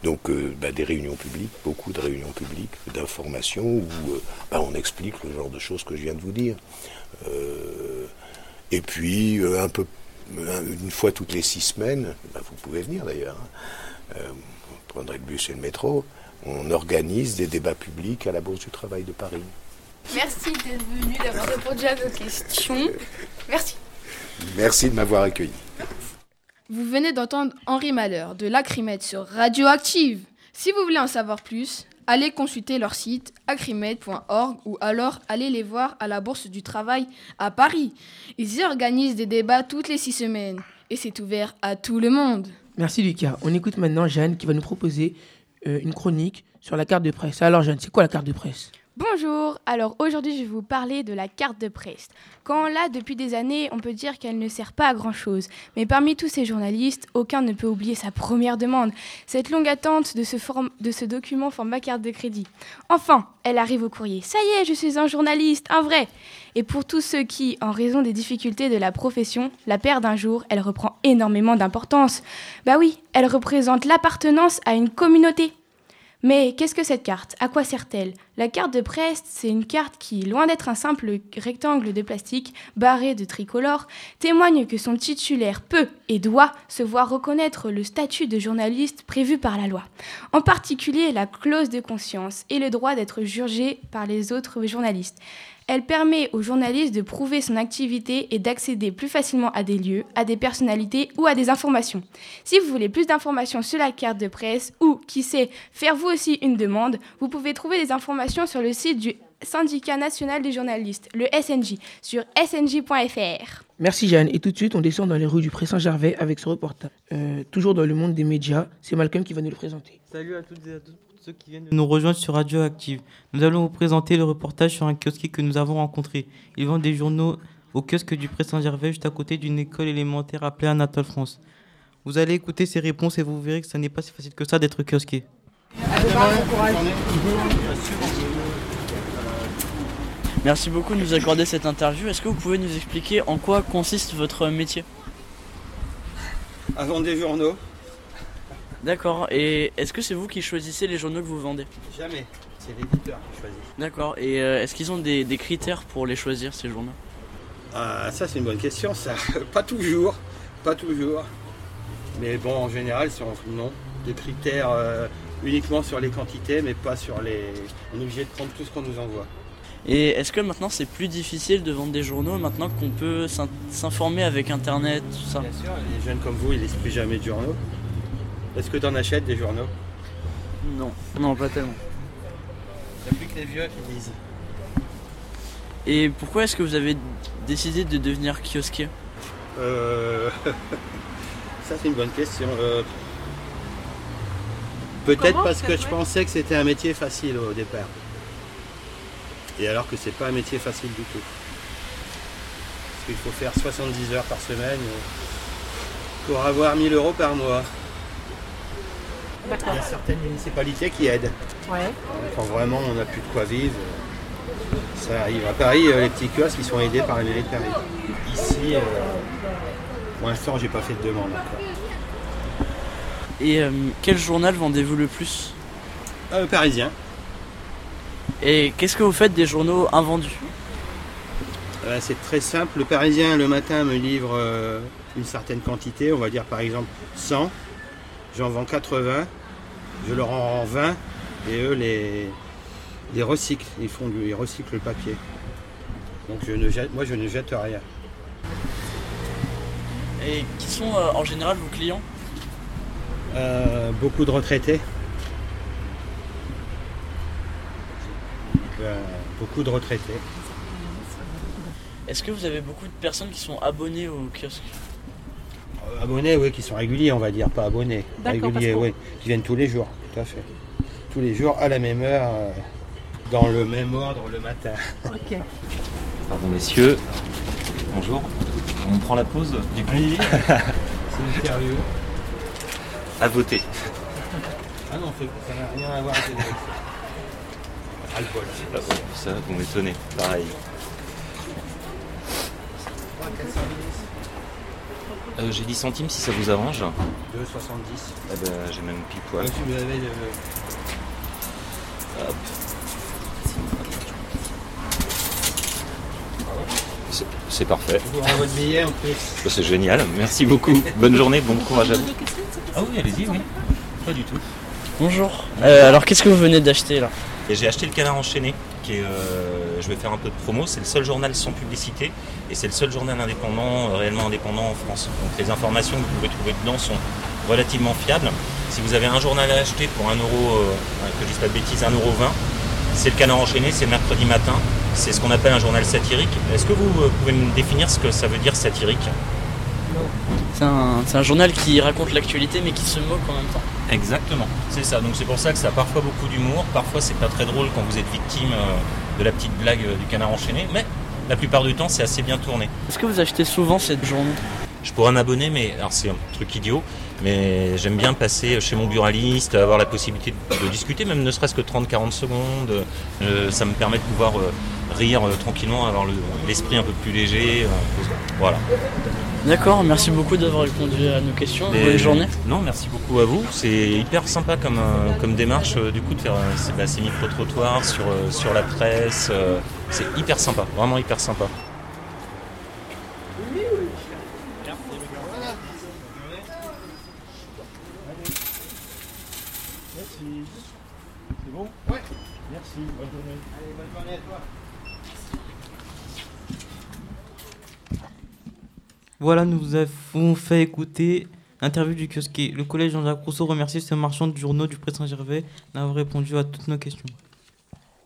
Donc bah, des réunions publiques, beaucoup de réunions publiques, d'informations où bah, on explique le genre de choses que je viens de vous dire. Et puis euh, un peu un- une fois toutes les six semaines, bah, vous pouvez venir d'ailleurs. hein, euh, vous prendrez le bus et le métro. On organise des débats publics à la Bourse du Travail de Paris. Merci d'être venu, d'avoir répondu à nos questions. Merci. Merci de m'avoir accueilli. Vous venez d'entendre Henri Malheur de Lacrimède sur Radioactive. Si vous voulez en savoir plus, allez consulter leur site acrimed.org ou alors allez les voir à la Bourse du Travail à Paris. Ils organisent des débats toutes les six semaines et c'est ouvert à tout le monde. Merci Lucas. On écoute maintenant Jeanne qui va nous proposer euh, une chronique sur la carte de presse. Alors Jeanne, c'est quoi la carte de presse? Bonjour, alors aujourd'hui je vais vous parler de la carte de presse. Quand on l'a depuis des années, on peut dire qu'elle ne sert pas à grand chose. Mais parmi tous ces journalistes, aucun ne peut oublier sa première demande, cette longue attente de ce, de ce document format carte de crédit. Enfin, elle arrive au courrier. Ça y est, je suis un journaliste, un vrai. Et pour tous ceux qui, en raison des difficultés de la profession, la perdent un jour, elle reprend énormément d'importance. Bah oui, elle représente l'appartenance à une communauté. Mais qu'est-ce que cette carte? À quoi sert-elle? La carte de presse, c'est une carte qui, loin d'être un simple rectangle de plastique barré de tricolore, témoigne que son titulaire peut et doit se voir reconnaître le statut de journaliste prévu par la loi. En particulier la clause de conscience et le droit d'être jugé par les autres journalistes. Elle permet aux journalistes de prouver son activité et d'accéder plus facilement à des lieux, à des personnalités ou à des informations. Si vous voulez plus d'informations sur la carte de presse ou, qui sait, faire vous aussi une demande, vous pouvez trouver des informations sur le site du Syndicat national des journalistes, le SNJ, sur snj.fr. Merci Jeanne. Et tout de suite, on descend dans les rues du Pré Saint-Gervais avec ce reportage. Euh, toujours dans le monde des médias, c'est Malcolm qui va nous le présenter. Salut à toutes et à tous ceux qui viennent de nous rejoindre sur Radioactive. Nous allons vous présenter le reportage sur un kiosque que nous avons rencontré. Ils vendent des journaux au kiosque du Pré Saint-Gervais, juste à côté d'une école élémentaire appelée Anatole France. Vous allez écouter ces réponses et vous verrez que ce n'est pas si facile que ça d'être kiosquier. Merci beaucoup de nous accorder cette interview. Est-ce que vous pouvez nous expliquer en quoi consiste votre métier? À vendre des journaux D'accord. Et est-ce que c'est vous qui choisissez les journaux que vous vendez? Jamais. C'est l'éditeur qui choisit. D'accord. Et euh, est-ce qu'ils ont des, des critères pour les choisir, ces journaux? Ah, ça c'est une bonne question, ça. pas toujours. Pas toujours. Mais bon, en général, sur non. Des critères euh, uniquement sur les quantités, mais pas sur les. On est obligé de prendre tout ce qu'on nous envoie. Et est-ce que maintenant c'est plus difficile de vendre des journaux maintenant qu'on peut s'in- s'informer avec internet, tout ça? Bien sûr, les jeunes comme vous, ils lisent plus jamais de journaux. Est-ce que tu en achètes des journaux? Non, non, pas tellement. Il n'y a plus que les vieux qui lisent. Et pourquoi est-ce que vous avez décidé de devenir kiosquier? Euh, Ça, c'est une bonne question. Euh, Peut-être parce que je pensais que c'était un métier facile au départ. Et alors que c'est pas un métier facile du tout. Parce qu'il faut faire 70 heures par semaine euh, pour avoir 1000 euros par mois. Il y a certaines municipalités qui aident. Ouais. Quand vraiment on n'a plus de quoi vivre, ça arrive. À Paris, euh, les petits kiosques ils sont aidés par la mairie de Paris. Ici, euh, pour l'instant, j'ai pas fait de demande encore. Et euh, quel journal vendez-vous le plus? Euh, Parisien. Et qu'est-ce que vous faites des journaux invendus? Euh, c'est très simple. Le Parisien, le matin, me livre euh, une certaine quantité, on va dire par exemple 100. J'en vends 80, je leur en rends 20 et eux les, les recyclent. Ils, font du, ils recyclent le papier. Donc je ne jette, moi je ne jette rien. Et qui sont euh, en général vos clients? Euh, beaucoup de retraités. Euh, beaucoup de retraités. Est-ce que vous avez beaucoup de personnes qui sont abonnées au kiosque? Abonnés, oui, qui sont réguliers, on va dire, pas abonnés. Réguliers, oui, qui viennent tous les jours, tout à fait. Tous les jours, à la même heure, euh, dans le même ordre le matin. Ok. Pardon messieurs, bonjour. On prend la pause du coup C'est une interview. À voter. Ah non, ça n'a rien à voir avec Alcool. Ah bon, ça, vous m'étonnez. Pareil. Euh, j'ai 10 centimes si ça vous arrange. 2,70. Ah bah, j'ai même pile poil. Vous avez le- Hop. C'est- C'est parfait. Vous aurez votre billet en plus. Bah, C'est génial, merci beaucoup. Bonne journée, bon courage à vous. Ah oui, allez-y, oui. Pas du tout. Bonjour. Euh, alors qu'est-ce que vous venez d'acheter là? Et j'ai acheté le Canard enchaîné, qui est, euh, je vais faire un peu de promo, c'est le seul journal sans publicité et c'est le seul journal indépendant, euh, réellement indépendant en France. Donc les informations que vous pouvez trouver dedans sont relativement fiables. Si vous avez un journal à acheter pour 1 euro, euh, que je dise pas de bêtises, 1,20 euro, c'est le Canard enchaîné, c'est mercredi matin. C'est ce qu'on appelle un journal satirique. Est-ce que vous euh, pouvez me définir ce que ça veut dire satirique? C'est un, c'est un journal qui raconte l'actualité mais qui se moque en même temps. Exactement, c'est ça. Donc c'est pour ça que ça a parfois beaucoup d'humour, parfois c'est pas très drôle quand vous êtes victime de la petite blague du canard enchaîné, mais la plupart du temps c'est assez bien tourné. Est-ce que vous achetez souvent cette journée Je pourrais m'abonner, mais alors c'est un truc idiot, mais j'aime bien passer chez mon buraliste, avoir la possibilité de, discuter, même ne serait-ce que 30-40 secondes. Euh, ça me permet de pouvoir euh, rire euh, tranquillement, avoir le- l'esprit un peu plus léger. voilà. D'accord, merci beaucoup d'avoir répondu à nos questions. Et- Bonne journée. Non, merci beaucoup à vous. C'est hyper sympa comme, euh, comme démarche euh, du coup de faire euh, ces, bah, ces micro-trottoirs sur, sur la presse. c'est hyper sympa, vraiment hyper sympa. Merci. C'est bon Ouais. Merci. Bonne journée. Allez, bonne journée à toi. Voilà, nous vous avons fait écouter l'interview du kiosquier. Le collège Jean-Jacques Rousseau remercie ce marchand de journaux du Pré Saint-Gervais d'avoir répondu à toutes nos questions.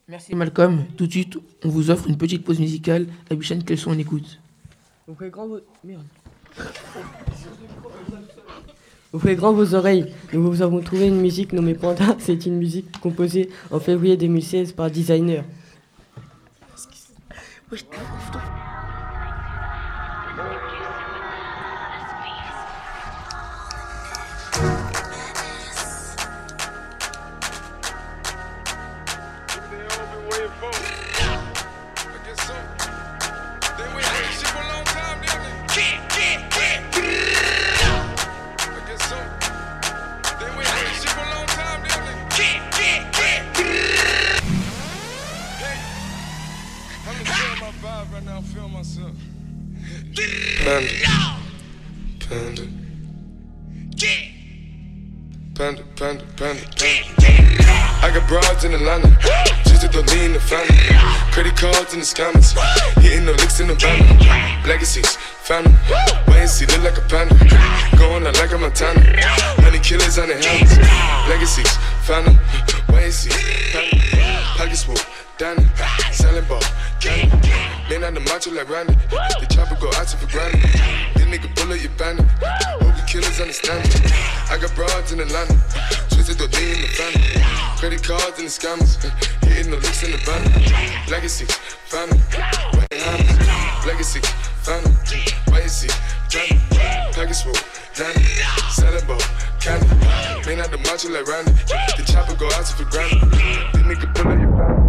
Merci Malcolm. Tout de suite, on vous offre une petite pause musicale. Abichan, quels sont on écoute Ouvrez grand vos... Merde. Ouvrez grand vos oreilles. Nous vous avons trouvé une musique nommée Panda. C'est une musique composée en février 2016 par Designer. Panda. Panda. Panda, panda, panda. I got broads in Atlanta, just to lean the family. Credit cards in the scammers, hitting the licks in the van. Legacies, family. Wait and see, look like a panda. Going out like a Montana. Honey killers on their hands. Legacies, family. Wait and see, family. Pockets full, Danny. Selling ball, candy. Man on the macho like Randy. The chopper go out for granted. This nigga bullet, you bandit. The killers understand it. I got broads in Atlanta. Twisted the D in the family. Credit cards and the scammers. Hitting the licks in the van. Legacy, family. Legacy, family. Wait and see, Johnny. Package full, Danny. Selling ball, candy. Man out the macho like Randy. The chopper go out for granted. This nigga you.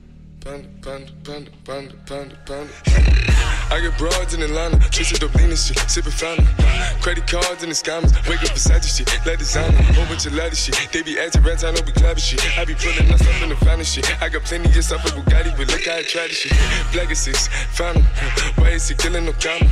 Panda, panda, panda, panda, panda, panda. I get broads in Atlanta, twisted up lean and shit, sipping fountain. Credit cards and the scammers, wake up beside shit, let designer, whole bunch of lattice shit. They be acting rats, I know we clapping shit. I be pulling up in the finest shit. I got plenty of stuff with Bugatti, but look how I try this shit. Black is six. Why is he killing no comma?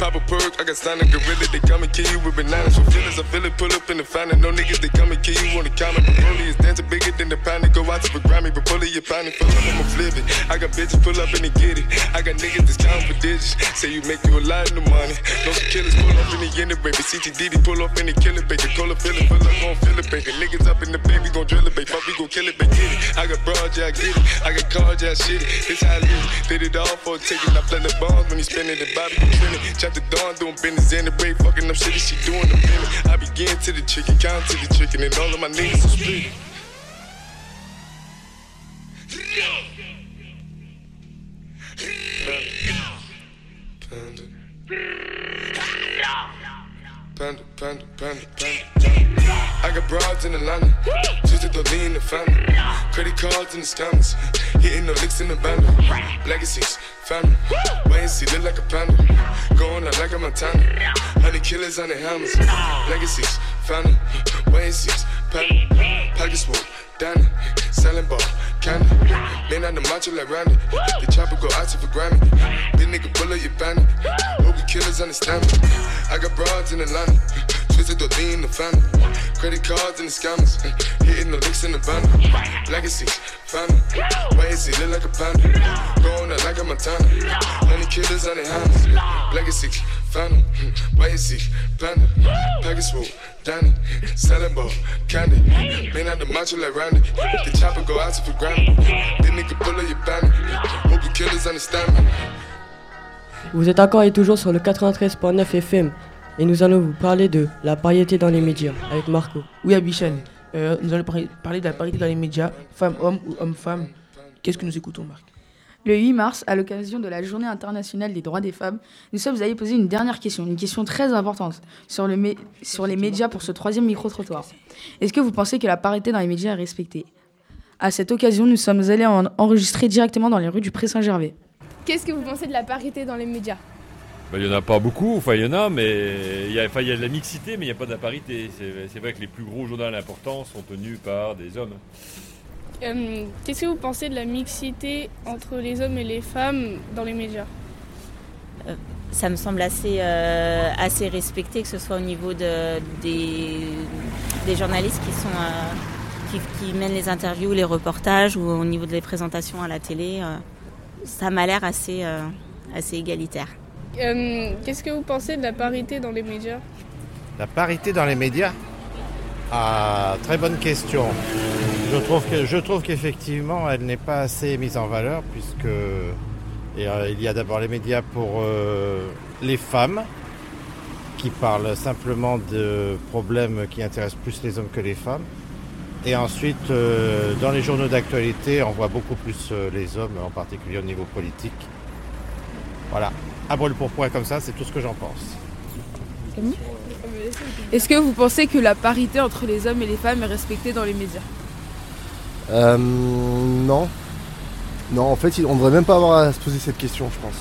Pop a perk, I got signed a gorilla, they come and kill you with bananas. For feelings, I feel it, pull up in the fountain. No niggas, they come and kill you on the counter. The only is dancing bigger than the pound. Go out to the Grammy, but pull it, you pound it, full up, I'ma flip it. I got bitches pull up and they get it. I got niggas that's counting for digits. Say you make you a lot of money. Some killers pull up in the end baby. CTD pull up in the killer baby. Call a feeling, pull up, gon' feel baby. Niggas up in the baby, gon' drill it, baby. Fuck, we gon' kill it, baby. Get it. I got broad, yeah, I get it. I got cards, yeah, shit it. This how I live. Did it all for a ticket. I play the bombs when he spinning the he spinning. Chop the dawn, doing business in the break. Fucking up shit, she doing the minute. I begin to the chicken, count to the chicken, and all of my niggas are split. I got broads in Atlanta, just to lean the family. Credit cards and the scammers, hitting the licks in the bando. Legacies, family. Wait and see, look like a panda. Going out like a Montana. Honey killers on the hammers. Legacies, family. Wait and see, panda. Pockets full, Danny. Selling ball, candy. Man on the macho like Randy. The chopper go out to for Grammy. This nigga bullet, you bandit. Hope the killers understand me. I got broads in Atlanta. The family. Credit cards and the scammers. Hitting the licks in the band. Legacy, family. Wait and see, look like a panda. Like a Montana. Killers on their hands. Legacy, family. Wait and see, panda. Package full, Danny. Selling candy. Man out the macho like. The chopper go out for granted. This nigga pull up your bandit. Hope the killers understand. Vous êtes encore et toujours sur le 93.9 FM et nous allons vous parler de la parité dans les médias avec Marco. Oui, Abichan. Euh, nous allons parler, de la parité dans les médias, femmes-hommes ou hommes-femmes. Qu'est-ce que nous écoutons, Marc? Le 8 mars, à l'occasion de la Journée internationale des droits des femmes, nous sommes allés poser une dernière question, une question très importante sur, le mé- sur les médias pour ce troisième micro-trottoir. Est-ce que vous pensez que la parité dans les médias est respectée? À cette occasion, nous sommes allés en- enregistrer directement dans les rues du Pré-Saint-Gervais. Qu'est-ce que vous pensez de la parité dans les médias? Ben, Il n'y en a pas beaucoup, enfin il y en a, mais il y a, enfin, il y a de la mixité, mais il n'y a pas de la parité. C'est c'est vrai que les plus gros journaux importants sont tenus par des hommes. Euh, Qu'est-ce que vous pensez de la mixité entre les hommes et les femmes dans les médias? Ça me semble assez, euh, assez respecté, que ce soit au niveau de, des, des journalistes qui, sont, euh, qui, qui mènent les interviews, les reportages, ou au niveau des présentations à la télé. euh, ça m'a l'air assez, euh, assez égalitaire. Euh, Qu'est-ce que vous pensez de la parité dans les médias? La parité dans les médias? Ah, très bonne question. Je trouve que je trouve qu'effectivement, elle n'est pas assez mise en valeur puisque euh, il y a d'abord les médias pour euh, les femmes qui parlent simplement de problèmes qui intéressent plus les hommes que les femmes. Et ensuite, dans les journaux d'actualité, on voit beaucoup plus les hommes, en particulier au niveau politique. Voilà. À brûle pour point comme ça, c'est tout ce que j'en pense. Est-ce que vous pensez que la parité entre les hommes et les femmes est respectée dans les médias? Euh, non. Non, en fait, on ne devrait même pas avoir à se poser cette question, je pense.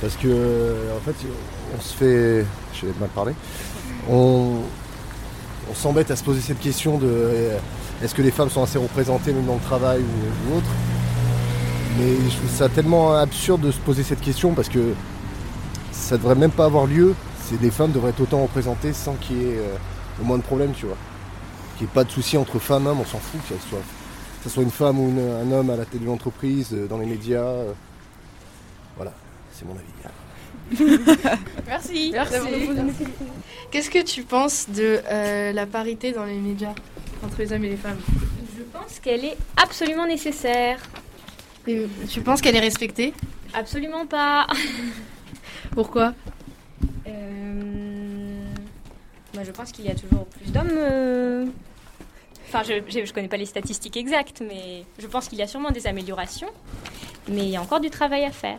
Parce que, en fait, on se fait. Je vais mal parler. On, on s'embête à se poser cette question de euh, est-ce que les femmes sont assez représentées même dans le travail ou, ou autre? Mais je trouve ça tellement absurde de se poser cette question parce que ça devrait même pas avoir lieu. C'est des femmes devraient être autant représentées sans qu'il y ait euh, le moins de problèmes, tu vois. Qu'il n'y ait pas de souci entre femmes et hommes, on s'en fout qu'elles soient que ce soit une femme ou une- un homme à la tête de l'entreprise, euh, dans les médias. euh. Voilà, c'est mon avis. Merci. Merci. questions. Qu'est-ce que tu penses de euh, la parité dans les médias entre les hommes et les femmes? Je pense qu'elle est absolument nécessaire. Et tu penses qu'elle est respectée? Absolument pas. Pourquoi? Euh, bah, je pense qu'il y a toujours plus d'hommes. euh, Enfin, je ne connais pas les statistiques exactes, mais je pense qu'il y a sûrement des améliorations. Mais il y a encore du travail à faire.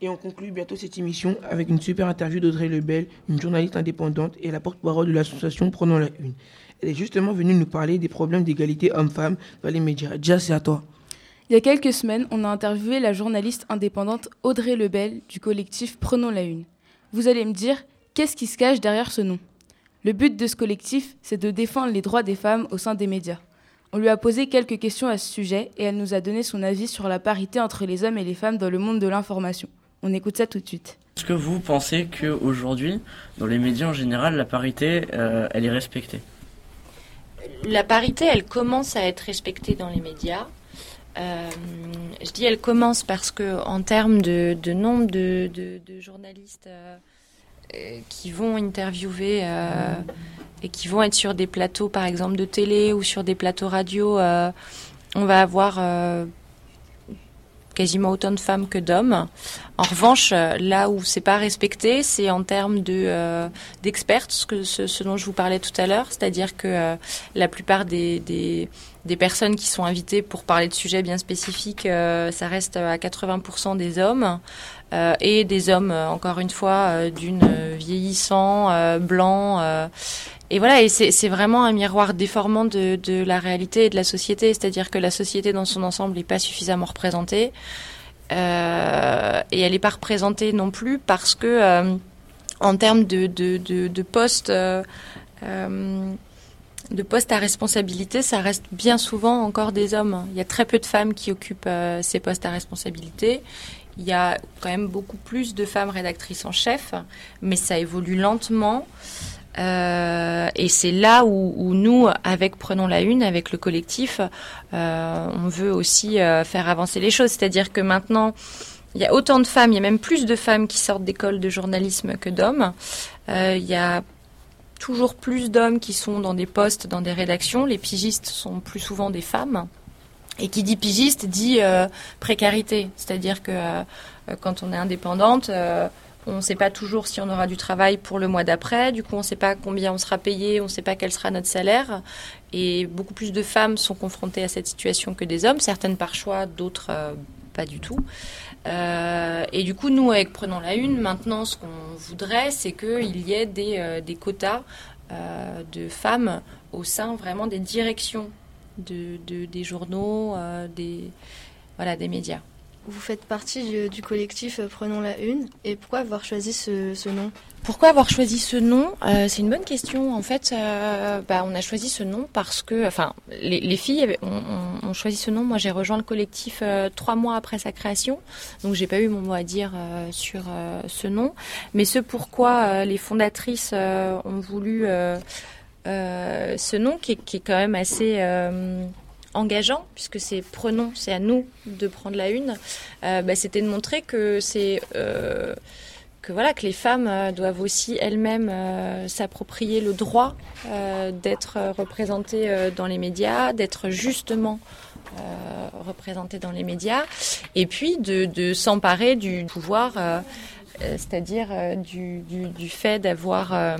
Et on conclut bientôt cette émission avec une super interview d'Audrey Lebel, une journaliste indépendante et la porte-parole de l'association Prenons la Une. Elle est justement venue nous parler des problèmes d'égalité homme-femme dans les médias. Déjà, c'est à toi. Il y a quelques semaines, on a interviewé la journaliste indépendante Audrey Lebel du collectif Prenons la Une. Vous allez me dire, qu'est-ce qui se cache derrière ce nom? Le but de ce collectif, c'est de défendre les droits des femmes au sein des médias. On lui a posé quelques questions à ce sujet et elle nous a donné son avis sur la parité entre les hommes et les femmes dans le monde de l'information. On écoute ça tout de suite. Est-ce que vous pensez qu'aujourd'hui, dans les médias en général, la parité, euh, elle est respectée? La parité, elle commence à être respectée dans les médias. Euh, je dis elle commence parce que en termes de, nombre de, journalistes euh, euh, qui vont interviewer et qui vont être sur des plateaux, par exemple de télé ou sur des plateaux radio, on va avoir quasiment autant de femmes que d'hommes. En revanche, là où c'est pas respecté, c'est en termes de d'experts, ce, dont je vous parlais tout à l'heure, c'est-à-dire que la plupart des des personnes qui sont invitées pour parler de sujets bien spécifiques, euh, ça reste à 80% des hommes euh, et des hommes, euh, encore une fois, euh, d'une euh, vieillissant, euh, blanc. euh, et voilà, et c'est vraiment un miroir déformant de, la réalité et de la société, c'est-à-dire que la société dans son ensemble n'est pas suffisamment représentée. Euh, et elle n'est pas représentée non plus parce que, euh, en termes de, postes, euh, euh, de postes à responsabilité, ça reste bien souvent encore des hommes. Il y a très peu de femmes qui occupent euh, ces postes à responsabilité. Il y a quand même beaucoup plus de femmes rédactrices en chef, mais ça évolue lentement. Euh, et c'est là où, nous, avec Prenons la Une, avec le collectif, euh, on veut aussi faire avancer les choses. C'est-à-dire que maintenant, il y a autant de femmes, il y a même plus de femmes qui sortent d'école de journalisme que d'hommes. Il y a toujours plus d'hommes qui sont dans des postes, dans des rédactions. Les pigistes sont plus souvent des femmes. Et qui dit pigiste dit euh, précarité. C'est-à-dire que euh, quand on est indépendante, euh, on ne sait pas toujours si on aura du travail pour le mois d'après. Du coup, on ne sait pas combien on sera payé, on ne sait pas quel sera notre salaire. Et beaucoup plus de femmes sont confrontées à cette situation que des hommes, certaines par choix, d'autres euh, pas du tout. Euh, et du coup, nous, avec Prenons la Une, maintenant, ce qu'on voudrait, c'est qu'il y ait des, euh, quotas euh, de femmes au sein vraiment des directions de, de- des journaux, des, voilà, des médias. Vous faites partie du, collectif Prenons la Une. Et pourquoi avoir choisi ce nom? Pourquoi avoir choisi ce nom Euh, C'est une bonne question. En fait, euh, bah, on a choisi ce nom parce que, enfin, les, les filles ont, choisi ce nom. Moi, j'ai rejoint le collectif euh, trois mois après sa création, donc j'ai pas eu mon mot à dire sur ce nom. Mais ce pourquoi les fondatrices ont voulu ce nom, qui est, quand même assez engageant, puisque c'est prenons, c'est à nous de prendre la une. bah, C'était de montrer que c'est que voilà que les femmes euh, doivent aussi elles-mêmes euh, s'approprier le droit euh, d'être représentées dans les médias, d'être justement représentées dans les médias, et puis de, s'emparer du pouvoir, c'est-à-dire du, fait d'avoir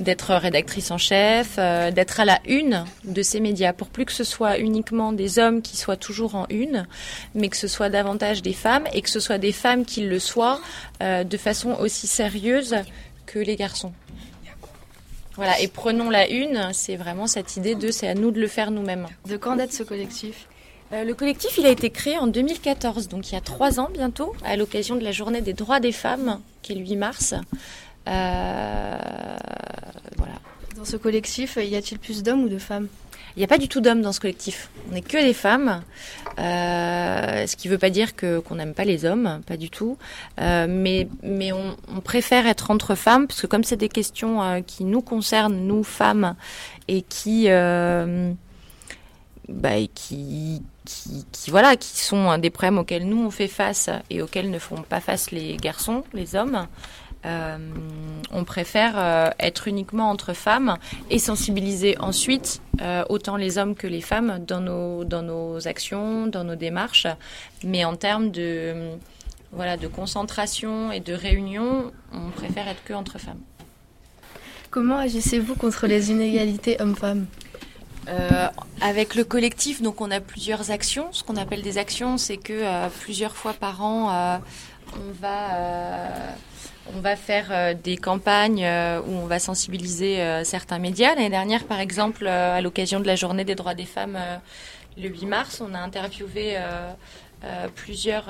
d'être rédactrice en chef, euh, d'être à la une de ces médias, pour plus que ce soit uniquement des hommes qui soient toujours en une, mais que ce soit davantage des femmes et que ce soit des femmes qui le soient euh, de façon aussi sérieuse que les garçons. Voilà, et prenons la une, c'est vraiment cette idée de c'est à nous de le faire nous-mêmes. De quand date ce collectif? Euh, Le collectif, il a été créé en 2014, donc il y a trois ans bientôt, à l'occasion de la journée des droits des femmes, qui est le 8 mars. Euh, voilà. Dans ce collectif, y a-t-il plus d'hommes ou de femmes? Il n'y a pas du tout d'hommes dans ce collectif. On n'est que des femmes. Euh, ce qui ne veut pas dire que qu'on n'aime pas les hommes, pas du tout. Euh, mais mais on, on préfère être entre femmes parce que comme c'est des questions euh, qui nous concernent, nous femmes, et qui bah, et qui, qui, qui, voilà, qui sont des problèmes auxquels nous on fait face et auxquels ne font pas face les garçons, les hommes. Euh, on préfère euh, être uniquement entre femmes et sensibiliser ensuite euh, autant les hommes que les femmes dans nos, dans nos actions, dans nos démarches. Mais en termes de, voilà, de concentration et de réunion, on préfère être que entre femmes. Comment agissez-vous contre les inégalités hommes-femmes? Euh, avec le collectif, donc on a plusieurs actions. Ce qu'on appelle des actions, c'est que euh, plusieurs fois par an, euh, on va euh, on va faire euh, des campagnes euh, où on va sensibiliser euh, certains médias. L'année dernière, par exemple, à l'occasion de la Journée des droits des femmes, le 8 mars, on a interviewé plusieurs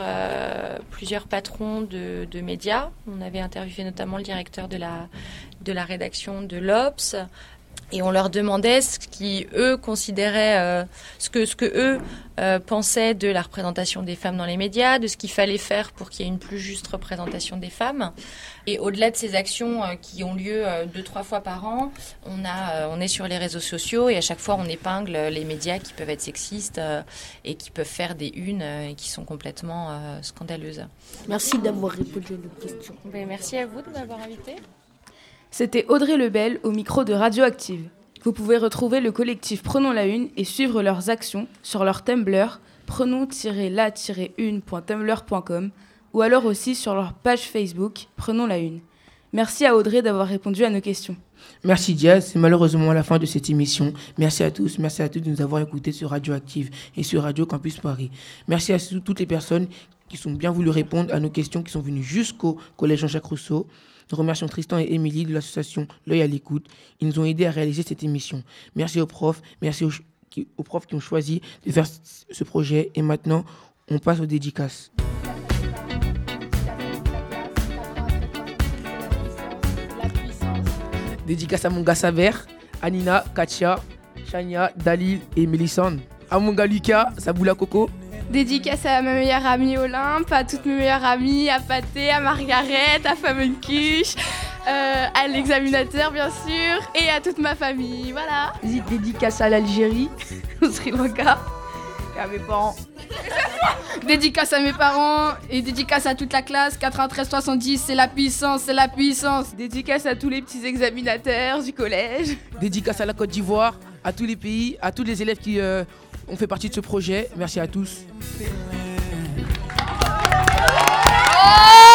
patrons de, de médias. On avait interviewé notamment le directeur de la de la rédaction de l'Obs. Et on leur demandait ce qui eux considéraient, euh, ce que ce que eux euh, pensaient de la représentation des femmes dans les médias, de ce qu'il fallait faire pour qu'il y ait une plus juste représentation des femmes. Et au-delà de ces actions euh, qui ont lieu euh, deux trois fois par an, on a euh, on est sur les réseaux sociaux et à chaque fois on épingle les médias qui peuvent être sexistes euh, et qui peuvent faire des unes euh, et qui sont complètement euh, scandaleuses. Merci d'avoir répondu à nos questions. Ben, merci à vous de m'avoir invité. C'était Audrey Lebel au micro de Radioactive. Vous pouvez retrouver le collectif Prenons la Une et suivre leurs actions sur leur Tumblr prenons-la-une.tumblr.com ou alors aussi sur leur page Facebook Prenons la Une. Merci à Audrey d'avoir répondu à nos questions. Merci Diaz, c'est malheureusement la fin de cette émission. Merci à tous, merci à tous de nous avoir écoutés sur Radioactive et sur Radio Campus Paris. Merci à toutes les personnes qui sont bien voulu répondre à nos questions qui sont venues jusqu'au Collège Jean-Jacques Rousseau. Nous remercions Tristan et Émilie de l'association L'œil à l'écoute. Ils nous ont aidés à réaliser cette émission. Merci aux profs, merci aux, profs qui ont choisi de faire ce projet. Et maintenant, on passe aux dédicaces. Dédicace à mon gars Saver, Anina, Katia, Shania, Dalil et Mélissande. À mon gars Lucas, Saboula Coco. Dédicace à ma meilleure amie Olympe, à toutes mes meilleures amies, à Pathé, à Margaret, à Famenkush, euh, à l'examinateur bien sûr, et à toute ma famille. Voilà. Dédicace à l'Algérie, au Sri Lanka, et à mes parents. Dédicace à mes parents et dédicace à toute la classe. 93 70, c'est la puissance, c'est la puissance. Dédicace à tous les petits examinateurs du collège. Dédicace à la Côte d'Ivoire, à tous les pays, à tous les élèves qui euh, on fait partie de ce projet. Merci à tous. Oh